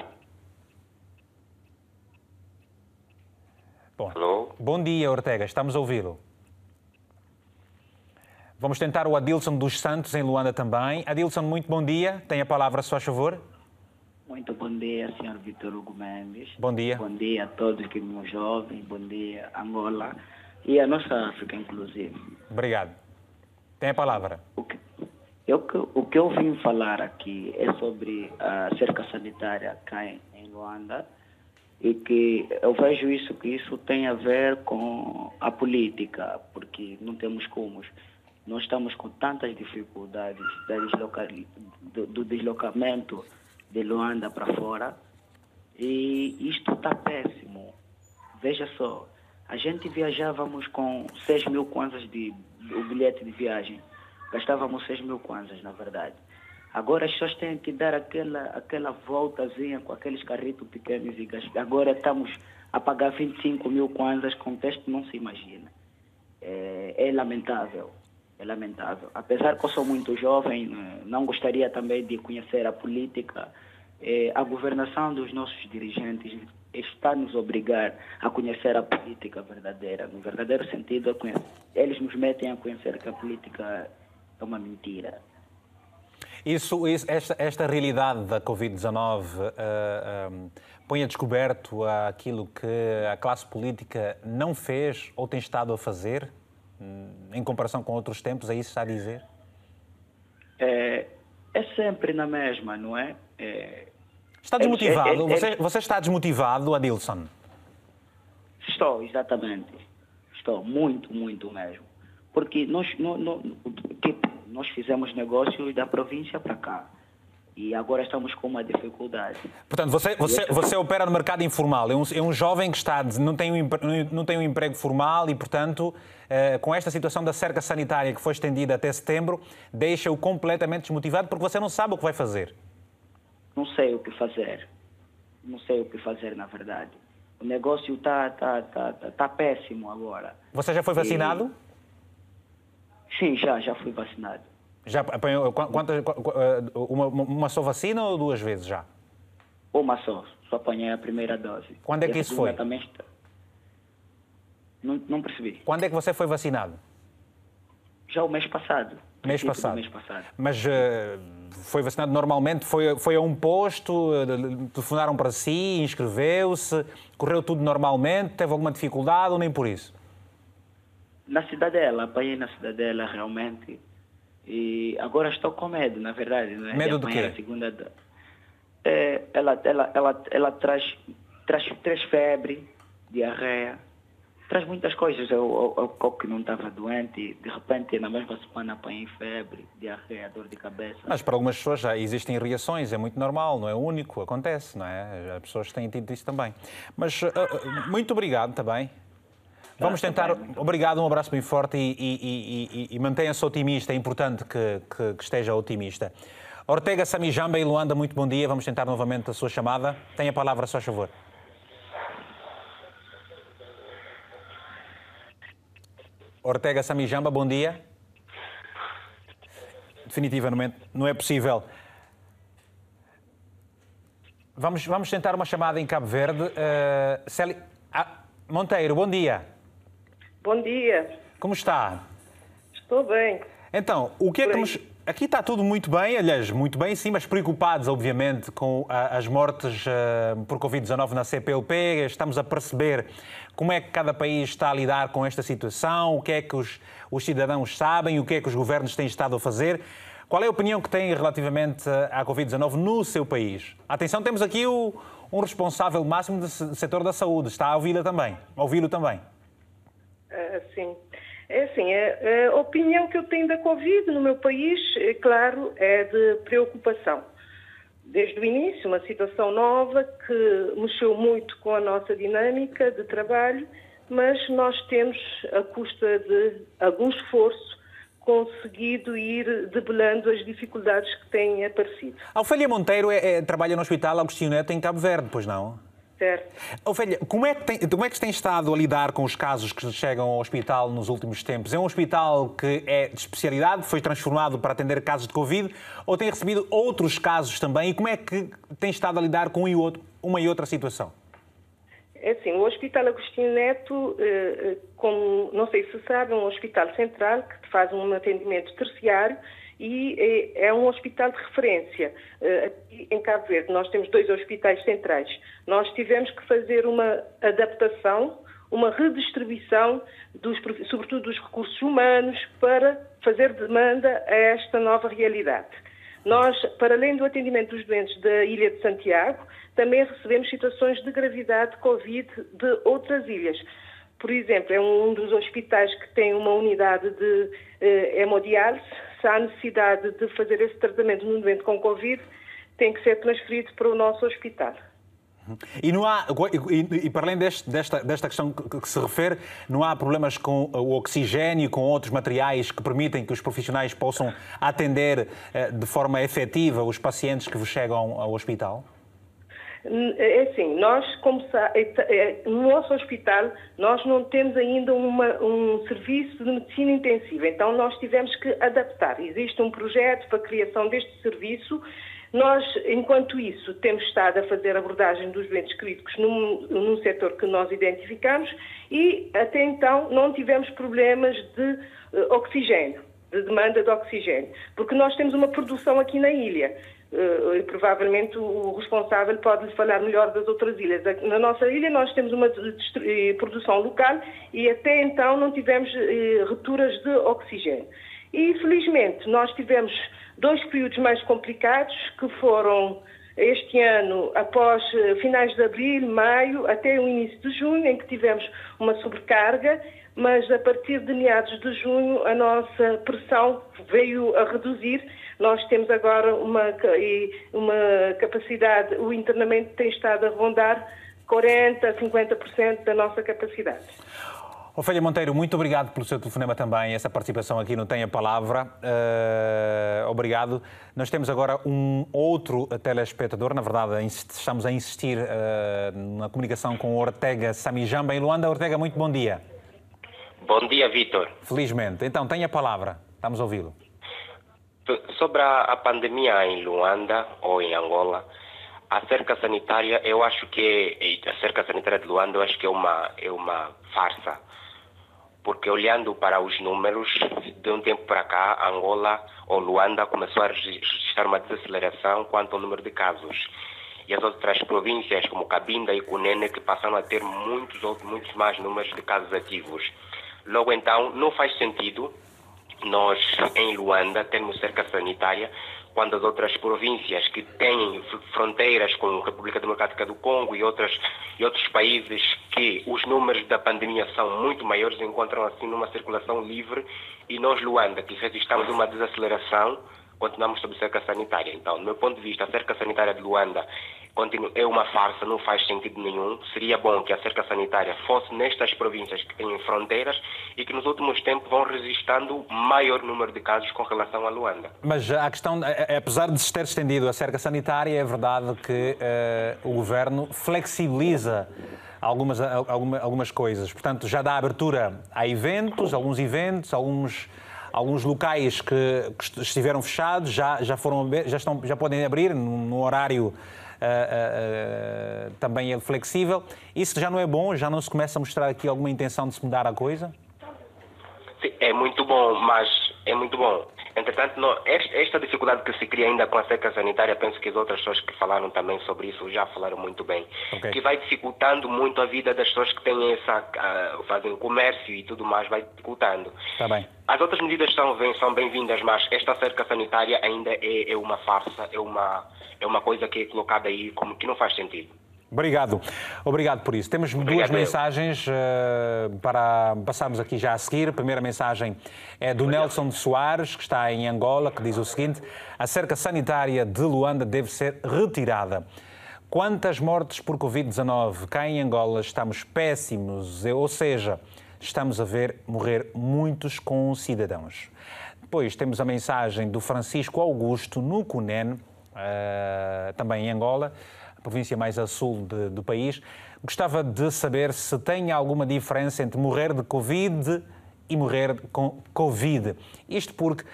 Bom, Alô? bom dia, Ortega, estamos a ouvi-lo. Vamos tentar o Adilson dos Santos, em Luanda também. Adilson, muito bom dia. Tem a palavra, se faz favor. Muito bom dia, senhor Vitor Hugo Mendes. Bom dia. Bom dia a todos que me ouvem. Bom dia, Angola e a nossa África, inclusive. Obrigado. Tem a palavra. O que, eu, o que eu vim falar aqui é sobre a cerca sanitária cá em, em Luanda e que eu vejo isso que isso tem a ver com a política, porque não temos como. Nós estamos com tantas dificuldades desloca, do, do, deslocamento de Luanda para fora e isto está péssimo. Veja só, a gente viajávamos com 6 mil kwanzas de o bilhete de viagem. Gastávamos 6 mil kwanzas, na verdade. Agora as pessoas têm que dar aquela, aquela voltazinha com aqueles carritos pequenos e gastos. Agora estamos a pagar 25 mil kwanzas com texto, não se imagina. É, é, lamentável, é lamentável. Apesar que eu sou muito jovem, né, não gostaria também de conhecer a política. É, a governação dos nossos dirigentes está a nos obrigar a conhecer a política verdadeira, no verdadeiro sentido, eles nos metem a conhecer que a política é uma mentira isso, isso esta, esta, realidade da Covid-19 uh, um, põe a descoberto aquilo que a classe política não fez ou tem estado a fazer, um, em comparação com outros tempos, é isso que está a dizer? É, é sempre na mesma, não é? é está desmotivado? É, é, é, você, você está desmotivado, Adilson? Estou, exatamente. Estou, muito, muito mesmo. Porque nós, no, no, tipo, nós fizemos negócios da província para cá. e agora estamos com uma dificuldade. Portanto, você, você, você opera no mercado informal, é um, é um jovem que está, não, tem um, não tem um emprego formal e, portanto, eh, com esta situação da cerca sanitária que foi estendida até setembro, deixa-o completamente desmotivado porque você não sabe o que vai fazer. Não sei o que fazer. Não sei o que fazer, na verdade. O negócio está tá, tá, tá, tá péssimo agora. Você já foi vacinado? E... Sim, já, já fui vacinado. Já apanhou quantas, eh, uma, uma só vacina ou duas vezes já? Uma só. Só apanhei a primeira dose. Quando é que isso foi? Também está... não, não percebi. Quando é que você foi vacinado? Já o mês passado. Mês passado. mês passado. Mas uh, foi vacinado normalmente? Foi, foi a um posto? Uh, telefonaram para si? Inscreveu-se? Correu tudo normalmente? Teve alguma dificuldade ou nem por isso? Na Cidadela. Apanhei na Cidadela realmente. E agora estou com medo, na verdade. Né? Medo do quê? Segunda... É, ela, ela, ela, ela traz, traz, traz febre, diarreia, traz muitas coisas. Eu, eu, eu que não estava doente, de repente na mesma semana apanhei febre, diarreia, dor de cabeça. Mas para algumas pessoas já existem reações, é muito normal, não é único, acontece, não é? As pessoas têm tido isso também. Mas uh, muito obrigado também. Vamos tentar. Obrigado, um abraço bem forte e, e, e, e mantenha-se otimista. É importante que, que, que, esteja otimista. Ortega Samijamba e Luanda, muito bom dia. Vamos tentar novamente a sua chamada. Tenha a palavra, só favor. Ortega Samijamba, bom dia. Definitivamente não é possível. Vamos, vamos tentar uma chamada em Cabo Verde. Uh, Célia... ah, Monteiro, bom dia. Bom dia. Como está? Estou bem. Então, o que é que nos... Aqui está tudo muito bem, aliás, muito bem, sim, mas preocupados, obviamente, com a, as mortes uh, por Covid-19 na CPLP. Estamos a perceber como é que cada país está a lidar com esta situação, o que é que os, os cidadãos sabem, o que é que os governos têm estado a fazer. Qual é a opinião que têm relativamente à Covid-19 no seu país? Atenção, temos aqui o, um responsável máximo do setor da saúde. Está a ouvi-lo também. Ouvi-lo também. Uh, sim. É assim, a, opinião que eu tenho da Covid no meu país, é claro, é de preocupação. Desde o início, uma situação nova que mexeu muito com a nossa dinâmica de trabalho, mas nós temos, a custa de algum esforço, conseguido ir debelando as dificuldades que têm aparecido. A Monteiro é, é, trabalha no Hospital Agostinho Neto em Cabo Verde, pois não? Certo. Ofélia, como é, que tem, como é que se tem estado a lidar com os casos que chegam ao hospital nos últimos tempos? É um hospital que é de especialidade, foi transformado para atender casos de Covid, ou tem recebido outros casos também? E como é que tem estado a lidar com uma e outra situação? É assim, o Hospital Agostinho Neto, eh, eh, como não sei se sabe, é um hospital central que faz um atendimento terciário e é, é um hospital de referência. Eh, aqui em Cabo Verde nós temos dois hospitais centrais. Nós tivemos que fazer uma adaptação, uma redistribuição, dos, sobretudo dos recursos humanos, para fazer demanda a esta nova realidade. Nós, para além do atendimento dos doentes da Ilha de Santiago, também recebemos situações de gravidade Covid de outras ilhas. Por exemplo, é um dos hospitais que tem uma unidade de eh, hemodiálise. Se há necessidade de fazer esse tratamento num doente com Covid, tem que ser transferido para o nosso hospital. E não há, e, para além deste, desta, desta questão que, que, se refere, não há problemas com o oxigênio, com outros materiais que permitem que os profissionais possam atender eh, de forma efetiva os pacientes que vos chegam ao hospital? É assim, nós, como é, é, no nosso hospital, nós não temos ainda uma, um serviço de medicina intensiva, então nós tivemos que adaptar. Existe um projeto para a criação deste serviço. Nós, enquanto isso, temos estado a fazer abordagem dos doentes críticos num, num setor que nós identificamos e, até então, não tivemos problemas de uh, oxigênio, de demanda de oxigênio, porque nós temos uma produção aqui na ilha. Uh, e provavelmente o responsável pode lhe falar melhor das outras ilhas. Na nossa ilha nós temos uma eh, produção local e até então não tivemos uh, rupturas de oxigênio. E felizmente nós tivemos dois períodos mais complicados que foram este ano após finais de abril, maio, até o início de junho, em que tivemos uma sobrecarga, mas a partir de meados de junho a nossa pressão veio a reduzir nós temos agora uma, uma capacidade, o internamento tem estado a rondar 40%, 50% da nossa capacidade. Ofélia Monteiro, muito obrigado pelo seu telefonema também, essa participação aqui no Tem a Palavra. Uh, obrigado. Nós temos agora um outro telespectador, na verdade, estamos a insistir uh, na comunicação com Ortega Samijamba em Luanda. Ortega, muito bom dia. Bom dia, Vitor. Felizmente. Então, tem a palavra. Estamos a ouvi-lo. Sobre a pandemia em Luanda ou em Angola, a cerca sanitária, eu acho que a cerca sanitária de Luanda, eu acho que é uma é uma farsa porque olhando para os números, de um tempo para cá, Angola ou Luanda começou a registrar uma desaceleração quanto ao número de casos. E as outras províncias, como Cabinda e Cunene, que passaram a ter muitos, muitos mais números de casos ativos. Logo então, não faz sentido nós, em Luanda, termos cerca sanitária quando as outras províncias que têm fronteiras com a República Democrática do Congo e, outras, e outros países que os números da pandemia são muito maiores encontram assim numa circulação livre. E nós, Luanda, que resistamos uma desaceleração, continuamos sob cerca sanitária. Então, do meu ponto de vista, a cerca sanitária de Luanda é uma farsa, não faz sentido nenhum. Seria bom que a cerca sanitária fosse nestas províncias que têm fronteiras e que nos últimos tempos vão registrando maior número de casos com relação a Luanda. Mas a questão, apesar de se ter estendido a cerca sanitária, é verdade que uh, o governo flexibiliza algumas, alguma, algumas coisas. Portanto, já dá abertura a eventos, alguns eventos, alguns alguns locais que, que, estiveram fechados já, já, foram, já, estão, já podem abrir no, no horário uh, uh, também é flexível. Isso já não é bom? Já não se começa a mostrar aqui alguma intenção de se mudar a coisa? Sim, é muito bom, mas é muito bom. Entretanto, não, esta dificuldade que se cria ainda com a seca sanitária, penso que as outras pessoas que falaram também sobre isso já falaram muito bem, okay. que vai dificultando muito a vida das pessoas que têm essa, uh, fazem comércio e tudo mais, vai dificultando. Tá bem. As outras medidas são, são bem-vindas, mas esta cerca sanitária ainda é, é uma farsa, é uma, é uma coisa que é colocada aí como que não faz sentido. Obrigado. Obrigado por isso. Temos Obrigado duas mensagens uh, para passarmos aqui já a seguir. A primeira mensagem é do Obrigado. Nelson de Soares, que está em Angola, que diz o seguinte: a cerca sanitária de Luanda deve ser retirada. Quantas mortes por Covid-19? Cá em Angola estamos péssimos, ou seja, estamos a ver morrer muitos concidadãos. Depois temos a mensagem do Francisco Augusto no Cunen, uh, também em Angola província mais a sul de, do país. Gostava de saber se tem alguma diferença entre morrer de Covid e morrer com Covid. Isto porque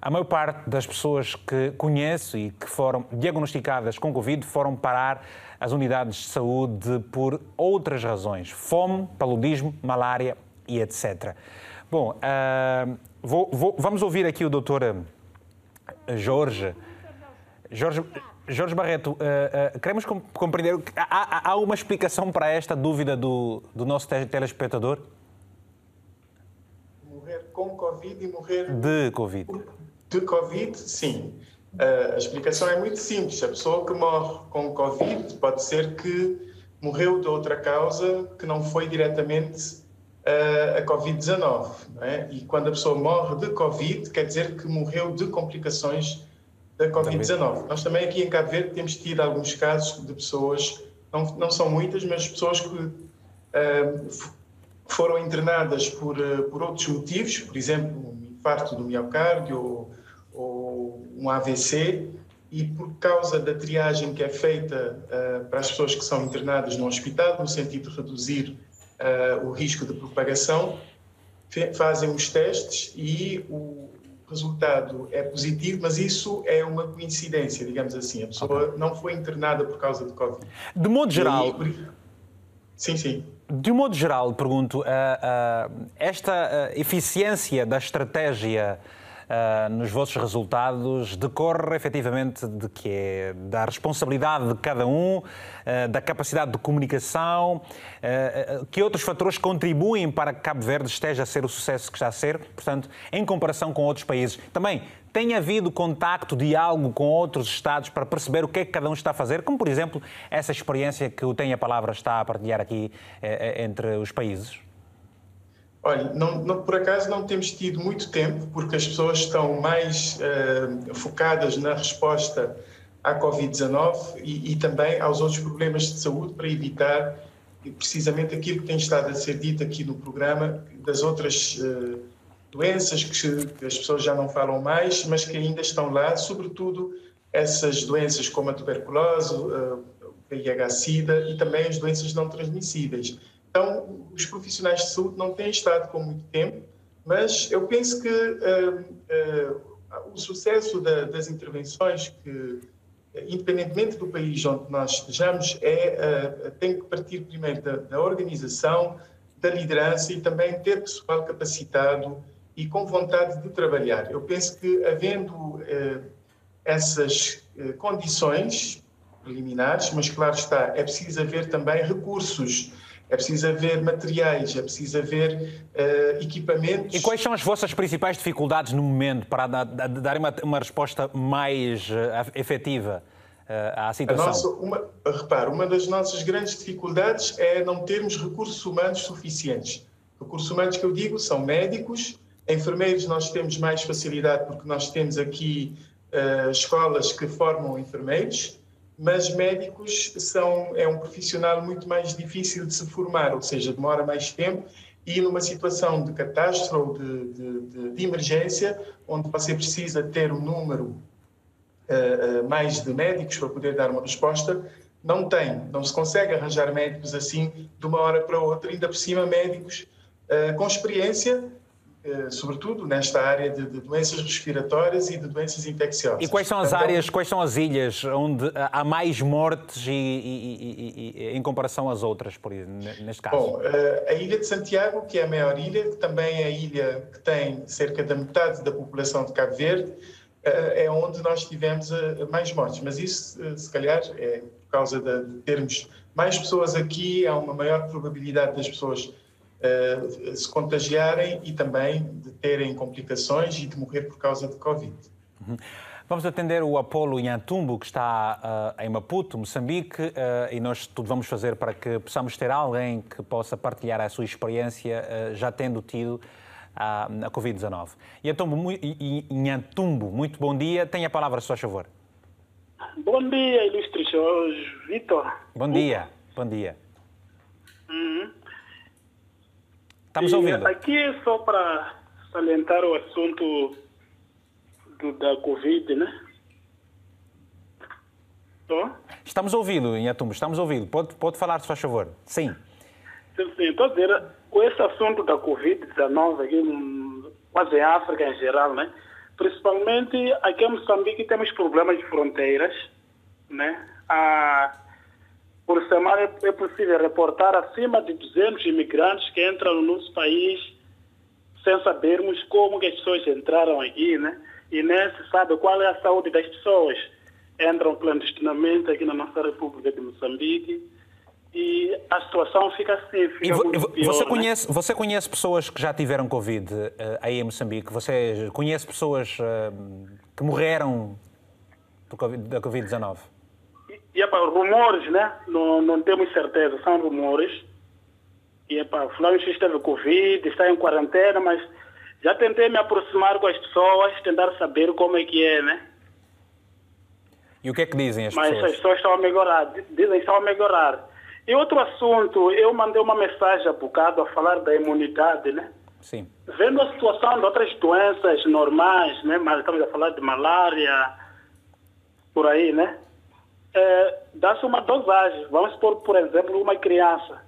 a maior parte das pessoas que conheço e que foram diagnosticadas com Covid foram parar as unidades de saúde por outras razões: fome, paludismo, malária e etc. Bom, uh, vou, vou, vamos ouvir aqui o doutor Jorge. Jorge, Jorge Barreto, uh, uh, queremos compreender. Há, há, uma explicação para esta dúvida do, do nosso telespectador? Morrer com Covid e morrer. De Covid. De Covid, sim. Uh, a explicação é muito simples. A pessoa que morre com Covid pode ser que morreu de outra causa que não foi diretamente a Covid-19. É? E quando a pessoa morre de Covid, quer dizer que morreu de complicações da Covid-19. Nós também aqui em Cabo Verde temos tido alguns casos de pessoas, não, não são muitas, mas pessoas que uh, foram internadas por, uh, por outros motivos, por exemplo, um infarto do miocárdio ou, ou um AVC, e por causa da triagem que é feita uh, para as pessoas que são internadas no hospital, no sentido de reduzir o risco de propagação, fazem os testes e o, resultado é positivo, mas isso é uma coincidência, digamos assim. A pessoa okay. não foi internada por causa de Covid. De modo geral. Sim, sim. De um modo geral, pergunto, uh, uh, esta uh, eficiência da estratégia uh, nos vossos resultados decorre efetivamente de que é da responsabilidade de cada um, uh, da capacidade de comunicação, uh, que outros fatores contribuem para que Cabo Verde esteja a ser o sucesso que está a ser, portanto, em comparação com outros países. Também tem havido contacto, diálogo com outros Estados para perceber o que é que cada um está a fazer, como por exemplo essa experiência que o Tem a Palavra está a partilhar aqui entre os países? Olha, não, não, por acaso não temos tido muito tempo, porque as pessoas estão mais uh, focadas na resposta à Covid-19 e, e, também aos outros problemas de saúde para evitar precisamente aquilo que tem estado a ser dito aqui no programa, das outras uh, doenças que, que, as pessoas já não falam mais, mas que ainda estão lá, sobretudo essas doenças como a tuberculose, uh, o VIH-Sida e também as doenças não transmissíveis. Então, os profissionais de saúde não têm estado com muito tempo, mas eu penso que uh, uh, o sucesso da, das intervenções, que, independentemente do país onde nós estejamos, é, uh, tem que partir primeiro da, da, organização, da liderança e também ter pessoal capacitado e com vontade de trabalhar. Eu penso que, havendo essas condições preliminares, mas claro está, é preciso haver também recursos é preciso haver materiais, é preciso haver uh, equipamentos. E quais são as vossas principais dificuldades no momento para dar uma, uma resposta mais uh, efetiva uh, à situação? Nossa, uma, uma das nossas grandes dificuldades é não termos recursos humanos suficientes. Recursos humanos que eu digo são médicos, enfermeiros nós temos mais facilidade porque nós temos aqui escolas que formam enfermeiros, mas médicos são é um profissional muito mais difícil de se formar, ou seja, demora mais tempo e numa situação de catástrofe ou de, de, de, de emergência, onde você precisa ter um número uh, uh, mais de médicos para poder dar uma resposta, não tem, não se consegue arranjar médicos assim de uma hora para outra, ainda por cima médicos uh, com experiência sobretudo nesta área de, de, doenças respiratórias e de doenças infecciosas. E quais são as então, áreas, quais são as ilhas onde há mais mortes e, e, e, em comparação às outras, por, neste caso? Bom, eh, a ilha de Santiago, que é a maior ilha, que também é a ilha que tem cerca da metade da população de Cabo Verde, eh, é onde nós tivemos mais mortes. Mas isso, se calhar, é por causa de termos mais pessoas aqui, há uma maior probabilidade das pessoas uh, se contagiarem e também de terem complicações e de morrer por causa de Covid. Uhum. Vamos atender o Apolo Inhantumbo, que está uh, em Maputo, Moçambique, uh, e nós tudo vamos fazer para que possamos ter alguém que possa partilhar a sua experiência, uh, já tendo tido a, a Covid-19. Inhantumbo, muito bom dia. Tenha a palavra, se faz favor. Bom dia, ilustre Jorge Vitor. Bom dia, bom dia. Uhum. Estamos ouvindo. Aqui só para salientar o assunto do, da Covid, né? Tô? Estamos ouvindo, Inhatumbo, estamos ouvindo. Pode, pode falar, se faz favor. Sim. Sim, sim. Estou a dizer, com esse assunto da Covid-19 aqui, quase em África em geral, né? Principalmente aqui em Moçambique temos problemas de fronteiras, né? A por semana é possível reportar acima de 200 imigrantes que entram no nosso país sem sabermos como que as pessoas entraram aqui, né? E nem se sabe qual é a saúde das pessoas. Entram clandestinamente aqui na nossa República de Moçambique e a situação fica assim, fica vo, pior, você né? conhece, você conhece pessoas que já tiveram Covid uh, aí em Moçambique? Você conhece pessoas uh, que morreram COVID, da Covid-19? E, epa, rumores, né? Não, não temos certeza, são rumores. E, epa, fulano X teve Covid, está em quarentena, mas já tentei me aproximar com as pessoas, tentar saber como é que é, né? E o que é que dizem as mas pessoas? Mas as pessoas estão a melhorar, dizem que estão a melhorar. E outro assunto, eu mandei uma mensagem há bocado a falar da imunidade, né? Sim. Vendo a situação de outras doenças normais, né? Mas estamos a falar de malária, por aí, né? É, dá-se uma dosagem. Vamos supor, por exemplo, uma criança.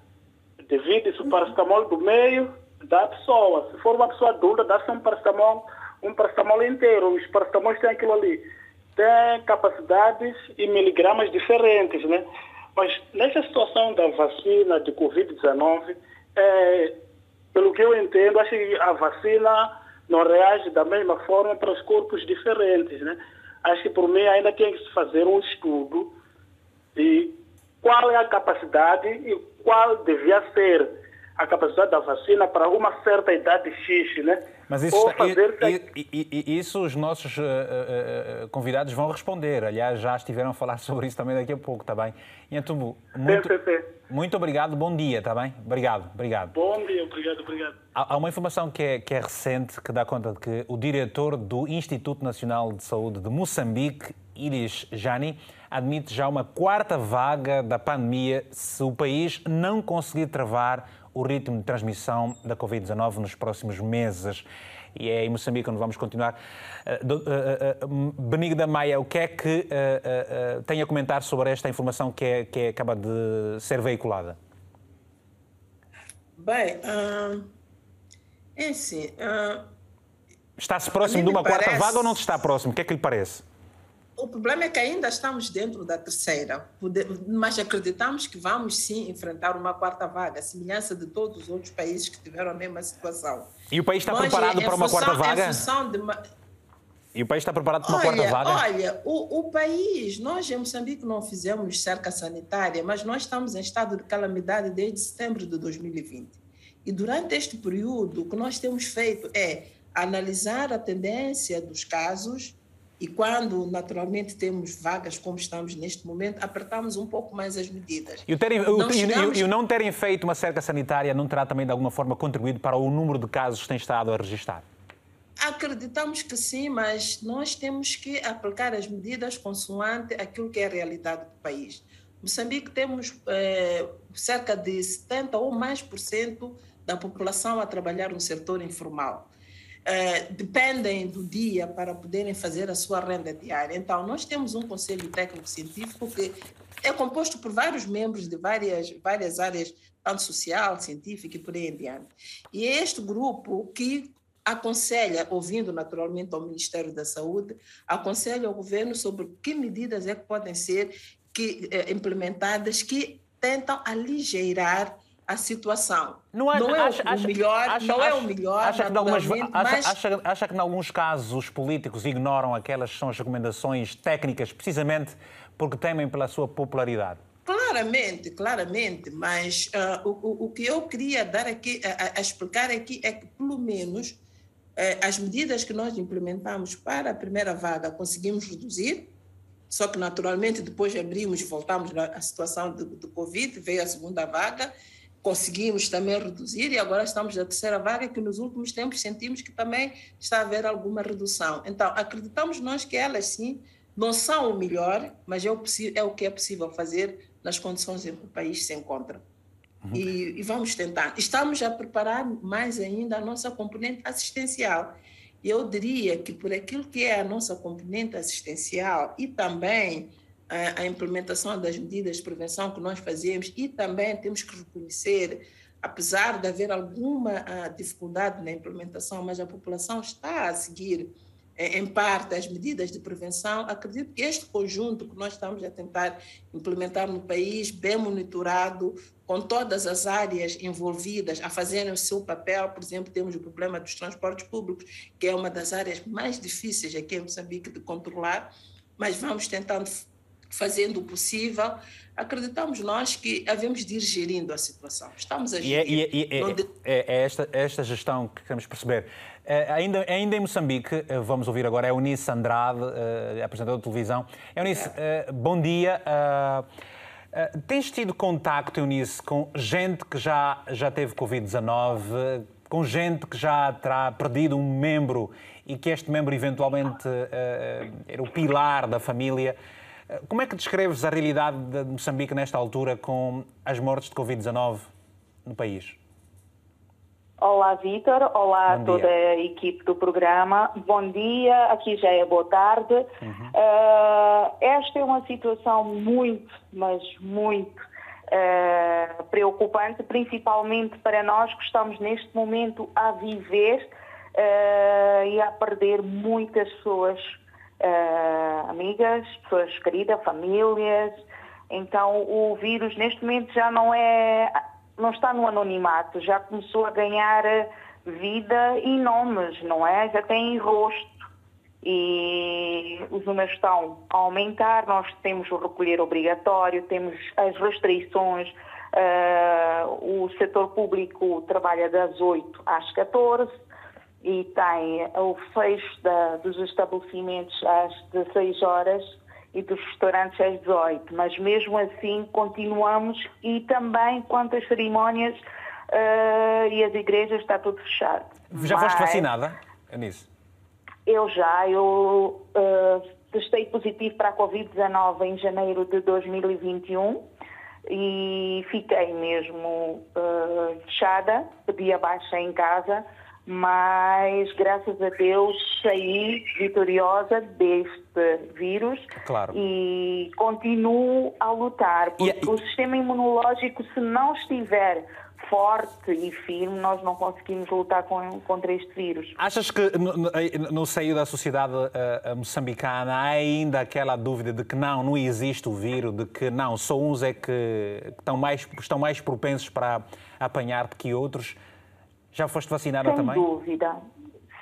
Divide-se o paracetamol do meio da pessoa. Se for uma pessoa adulta, dá-se um paracetamol, um paracetamol inteiro. Os paracetamols têm aquilo ali. Tem capacidades e miligramas diferentes, né? Mas nessa situação da vacina de Covid-19, é, pelo que eu entendo, acho que a vacina não reage da mesma forma para os corpos diferentes, né? Acho que por mim ainda tem que se fazer um estudo de qual é a capacidade e qual devia ser a capacidade da vacina para uma certa idade X, né? Mas isso, está, e, e, e, isso os nossos uh, uh, convidados vão responder. Aliás, já estiveram a falar sobre isso também daqui a pouco, está bem? Então, muito, sim, sim, sim. muito obrigado, bom dia, está bem? Obrigado, obrigado. Bom dia, obrigado, obrigado. Há, há uma informação que é, que é recente que dá conta de que o diretor do Instituto Nacional de Saúde de Moçambique, Iris Jani, admite já uma quarta vaga da pandemia se o país não conseguir travar o ritmo de transmissão da Covid-19 nos próximos meses. E é em Moçambique onde vamos continuar. Uh, uh, uh, Benigda Maia, o que é que uh, tem a comentar sobre esta informação que, é, que é, acaba de ser veiculada? Bem, é assim. Está-se próximo de uma parece... quarta vaga ou não está próximo? O que é que lhe parece? O problema é que ainda estamos dentro da terceira, mas acreditamos que vamos sim enfrentar uma quarta vaga, semelhança de todos os outros países que tiveram a mesma situação. E o país está preparado para uma função, quarta vaga? De... E o país está preparado para uma olha, quarta vaga? Olha, o, o país, nós em Moçambique não fizemos cerca sanitária, mas nós estamos em estado de calamidade desde setembro de 2020. E durante este período, o que nós temos feito é analisar a tendência dos casos e quando, naturalmente, temos vagas como estamos neste momento, apertamos um pouco mais as medidas. E o, terem, não chegamos... e o não terem feito uma cerca sanitária não terá também, de alguma forma, contribuído para o número de casos que tem estado a registrar? Acreditamos que sim, mas nós temos que aplicar as medidas consoante aquilo que é a realidade do país. Moçambique temos é, cerca de 70% ou mais por cento da população a trabalhar no setor informal. Uh, dependem do dia para poderem fazer a sua renda diária. Então, nós temos um conselho técnico-científico que é composto por vários membros de várias, várias áreas, tanto social, científica e por aí em diante. E é este grupo que aconselha, ouvindo naturalmente ao Ministério da Saúde, aconselha ao governo sobre que medidas é que podem ser que, eh, implementadas que tentam aligeirar a situação. Não, não é acha, o melhor, acha, não é o melhor, acha que, algumas, mas... acha, acha, que em alguns casos os políticos ignoram aquelas que são as recomendações técnicas, precisamente porque temem pela sua popularidade? Claramente, claramente, mas uh, o, o que eu queria dar aqui, a, a explicar aqui é que, pelo menos, uh, as medidas que nós implementamos para a primeira vaga conseguimos reduzir, só que naturalmente depois abrimos e voltamos à situação do, do Covid, veio a segunda vaga, conseguimos também reduzir e agora estamos na terceira vaga que nos últimos tempos sentimos que também está a haver alguma redução. Então, acreditamos nós que elas sim não são o melhor, mas é o, é o que é possível fazer nas condições em que o país se encontra. Uhum. E, e, vamos tentar. Estamos a preparar mais ainda a nossa componente assistencial. Eu diria que por aquilo que é a nossa componente assistencial e também a, a implementação das medidas de prevenção que nós fazemos e também temos que reconhecer, apesar de haver alguma dificuldade na implementação, mas a população está a seguir é, em parte as medidas de prevenção, acredito que este conjunto que nós estamos a tentar implementar no país, bem monitorado, com todas as áreas envolvidas a fazerem o seu papel, por exemplo, temos o problema dos transportes públicos, que é uma das áreas mais difíceis aqui em Moçambique de controlar, mas vamos tentando fazendo o possível, acreditamos nós que havemos de ir gerindo a situação. Estamos a é, gerir. E, é, e, e, Onde... é, é, esta, é esta gestão que queremos perceber. É, ainda, ainda em Moçambique, eh, vamos ouvir agora, é Eunice Andrade, é, apresentadora de televisão. Eunice, é. bom dia. tens tido contacto, Eunice, com gente que já, já teve Covid-19, com gente que já terá perdido um membro e que este membro eventualmente era o pilar da família. Como é que descreves a realidade de Moçambique nesta altura com as mortes de Covid-19 no país? Olá, Vitor. Olá a toda a equipe do programa. Bom dia. Aqui já é boa tarde. Uhum. Uh, esta é uma situação muito, mas muito uh, preocupante, principalmente para nós que estamos neste momento a viver uh, e a perder muitas pessoas uh, amigas, pessoas queridas, famílias. Então o vírus neste momento já não é, não está no anonimato, já começou a ganhar vida e nomes, não é? Já tem rosto e os números estão a aumentar. Nós temos o recolher obrigatório, temos as restrições. Uh, o setor público trabalha das 8 às 14 e tem o fecho da, dos estabelecimentos às 16 horas e dos restaurantes às 18, mas mesmo assim continuamos e também quanto às cerimónias uh, e as igrejas está tudo fechado. Já mas, foste vacinada, Anice? Eu já, eu uh, testei positivo para a Covid-19 em janeiro de 2021 e fiquei mesmo uh, fechada, pedi a baixa em casa, mas graças a Deus saí vitoriosa deste vírus claro. e continuo a lutar, porque e, o sistema imunológico, se não estiver forte e firme, nós não conseguimos lutar com, contra este vírus. Achas que no, no seio da sociedade uh, moçambicana há ainda aquela dúvida de que não, não existe o vírus, de que não, só uns é que estão mais, estão mais propensos para apanhar do que outros? Já foste vacinada sem também? Sem dúvida.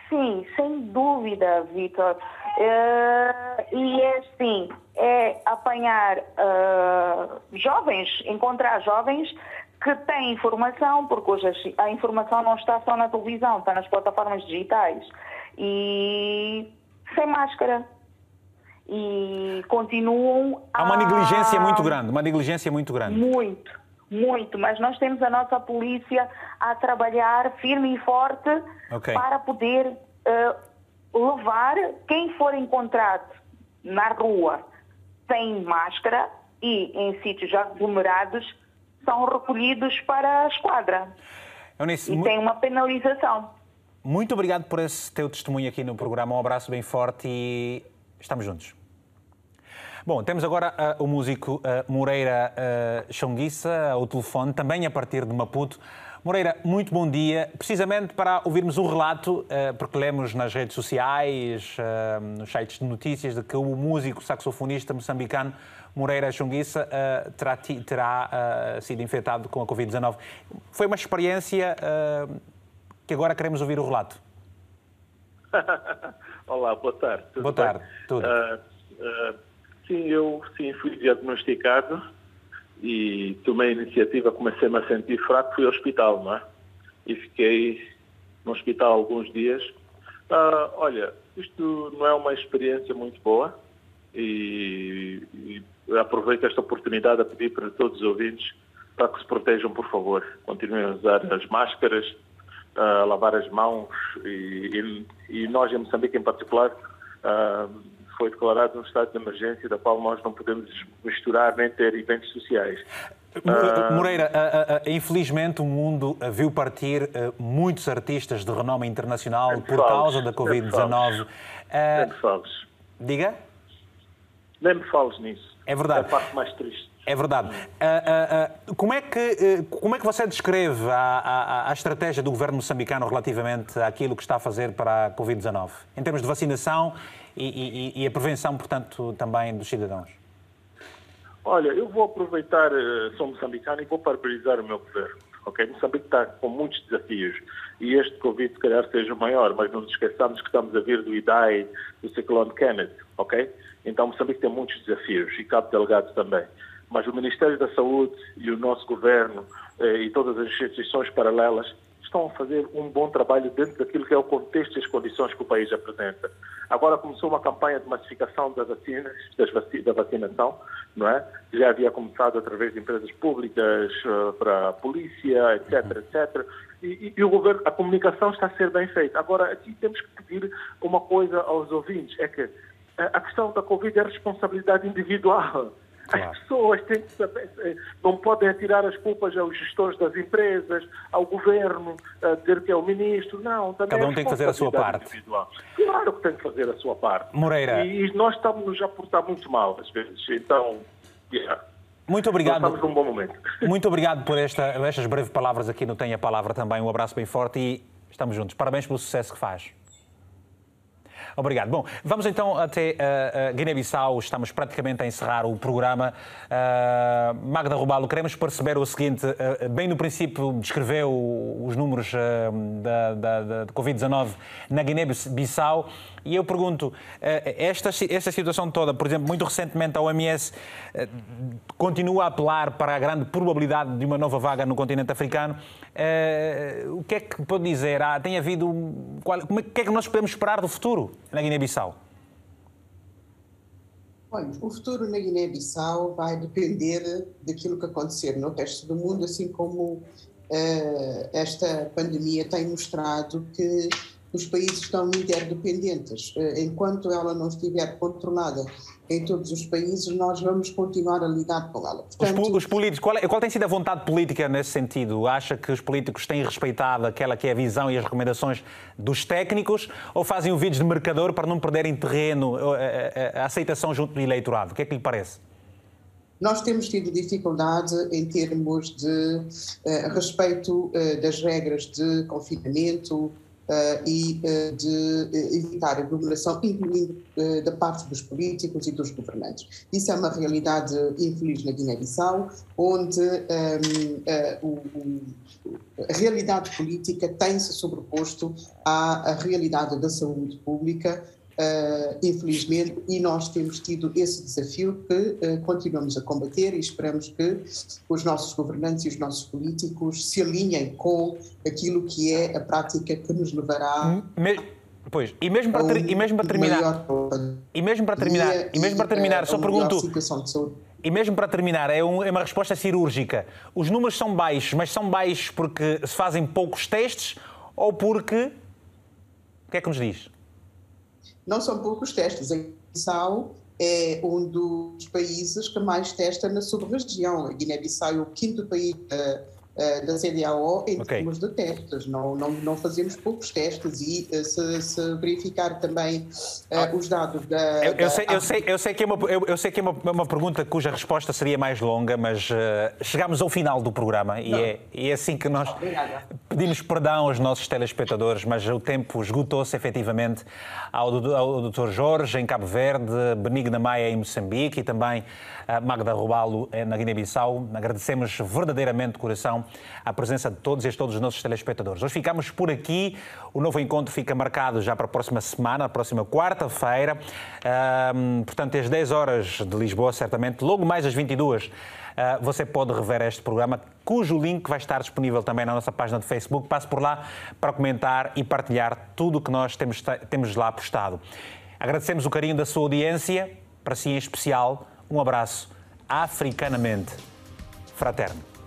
Sim, sem dúvida, Vitor. Uh, e é assim, é apanhar uh, jovens, encontrar jovens que têm informação, porque hoje a informação não está só na televisão, está nas plataformas digitais. E sem máscara. E continuam a... Há uma negligência muito grande, uma negligência muito grande. Muito, muito. Mas nós temos a nossa polícia a trabalhar firme e forte okay. para poder uh, levar quem for encontrado na rua sem máscara e em sítios aglomerados são recolhidos para a esquadra. Eunice, e tem uma penalização. Muito obrigado por esse teu testemunho aqui no programa. Um abraço bem forte e estamos juntos. Bom, temos agora uh, o músico uh, Moreira uh, Chonguissa ao telefone, também a partir de Maputo. Moreira, muito bom dia. Precisamente para ouvirmos um relato, uh, porque lemos nas redes sociais, uh, nos sites de notícias, de que o músico saxofonista moçambicano Moreira Chunguissa uh, terá, terá uh, sido infectado com a Covid-19. Foi uma experiência uh, que agora queremos ouvir o relato. Olá, boa tarde. Boa tarde. Tudo. Sim, eu sim, fui diagnosticado e tomei a iniciativa, comecei-me a sentir fraco, fui ao hospital, não é? E fiquei no hospital alguns dias. olha, isto não é uma experiência muito boa e, e aproveito esta oportunidade a pedir para todos os ouvintes para que se protejam, por favor. Continuem a usar as máscaras, a lavar as mãos e, e, e nós em Moçambique em particular uh, foi declarado um estado de emergência da qual nós não podemos misturar nem ter eventos sociais. Uh, Moreira, uh, infelizmente o mundo viu partir muitos artistas de renome internacional por causa da Covid-19. Nem me fales. Diga? Nem me fales nisso. É verdade. É a parte mais triste. É verdade. Uh, uh, uh, como, é que, como é que você descreve a, a, a, estratégia do governo moçambicano relativamente àquilo que está a fazer para a Covid-19, em termos de vacinação e, e, e, a prevenção, portanto, também dos cidadãos? Olha, eu vou aproveitar, sou moçambicano e vou parabenizar o meu governo. Okay? Moçambique está com muitos desafios e este Covid, se calhar, seja maior, mas não nos esqueçamos que estamos a vir do IDAI, do ciclone Kenneth, ok? Então, Moçambique tem muitos desafios e Cabo Delgado também. Mas o Ministério da Saúde e o nosso governo eh, e todas as instituições paralelas estão a fazer um bom trabalho dentro daquilo que é o contexto e as condições que o país apresenta. Agora começou uma campanha de massificação das vacinas, das vac da vacinação, não é? Já havia começado através de empresas públicas uh, para a polícia, etc, etc. E, e, e, o governo, a comunicação está a ser bem feita. Agora aqui temos que pedir uma coisa aos ouvintes, é que a questão da Covid é responsabilidade individual. Claro. As pessoas têm que saber, eh, não podem atirar as culpas aos gestores das empresas, ao governo, a dizer que é o ministro. Não, também Cada um é tem que fazer a sua parte. Individual. Claro que tem que fazer a sua parte. Moreira. E, e nós estamos a portar muito mal, às vezes. Então, yeah. Muito obrigado. Nós estamos num bom momento. Muito obrigado por esta, estas breves palavras aqui no Tenha a Palavra também. Um abraço bem forte e estamos juntos. Parabéns pelo sucesso que faz. Obrigado. Bom, vamos então até uh, Guiné-Bissau. Estamos praticamente a encerrar o programa. Uh, Magda Rubalo, queremos perceber o seguinte: uh, bem no princípio descreveu os números da, da, da Covid-19 na Guiné-Bissau. E eu pergunto, esta, esta situação toda, por exemplo, muito recentemente a OMS continua a apelar para a grande probabilidade de uma nova vaga no continente africano. O que é que pode dizer? Ah, tem havido. Qual, o que é que nós podemos esperar do futuro? Na Guiné-Bissau? Olha, o futuro na Guiné-Bissau vai depender daquilo que acontecer no resto do mundo, assim como uh, esta pandemia tem mostrado que os países estão interdependentes. Uh, enquanto ela não estiver controlada em todos os países, nós vamos continuar a lidar com ela. Portanto, os, os, políticos, qual, é, qual, tem sido a vontade política nesse sentido? Acha que os políticos têm respeitado aquela que é a visão e as recomendações dos técnicos ou fazem o vídeo de mercador para não perderem terreno, a, a, a aceitação junto do eleitorado? O que é que lhe parece? Nós temos tido dificuldade em termos de uh, respeito uh, das regras de confinamento, e uh, de uh, evitar a aglomeração, incluindo da parte dos políticos e dos governantes. Isso é uma realidade infeliz na Guiné-Bissau, onde o, a realidade política tem-se sobreposto à realidade da saúde pública Uh, infelizmente, e nós temos tido esse desafio que uh, continuamos a combater e esperamos que os nossos governantes e os nossos políticos se alinhem com aquilo que é a prática que nos levará. Me, pois, e mesmo para, ter, e mesmo para terminar. E mesmo para terminar, e, e mesmo para terminar, só pergunto. E mesmo para terminar, é uma resposta cirúrgica. Os números são baixos, mas são baixos porque se fazem poucos testes ou porque. O que é que nos diz? Não são poucos testes. A Guiné-Bissau é um dos países que mais testa na sub-região. A Guiné-Bissau é o quinto país uh, uh, da CDAO em okay. termos de testes. Não, não, não fazemos poucos testes e uh, se, se, verificar também uh, os dados da. Eu, eu, sei, eu, sei, eu sei que é, uma, eu, eu sei que é uma, uma pergunta cuja resposta seria mais longa, mas chegamos ao final do programa e é, e é assim que nós Obrigada. pedimos perdão aos nossos telespectadores, mas o tempo esgotou-se efetivamente ao, ao Dr. Jorge em Cabo Verde, Benigna Maia em Moçambique e também Magda Rubalo na Guiné-Bissau. Agradecemos verdadeiramente de coração a presença de todos e todos os nossos telespectadores. Hoje ficamos por aqui. O novo encontro fica marcado já para a próxima semana, a próxima quarta-feira. Um, portanto, às 10 horas de Lisboa, certamente. Logo mais às 22 uh, ah, você pode rever este programa, cujo link vai estar disponível também na nossa página de Facebook. Passe por lá para comentar e partilhar tudo o que nós temos, temos lá postado. Agradecemos o carinho da sua audiência, para si em especial. Um abraço africanamente fraterno.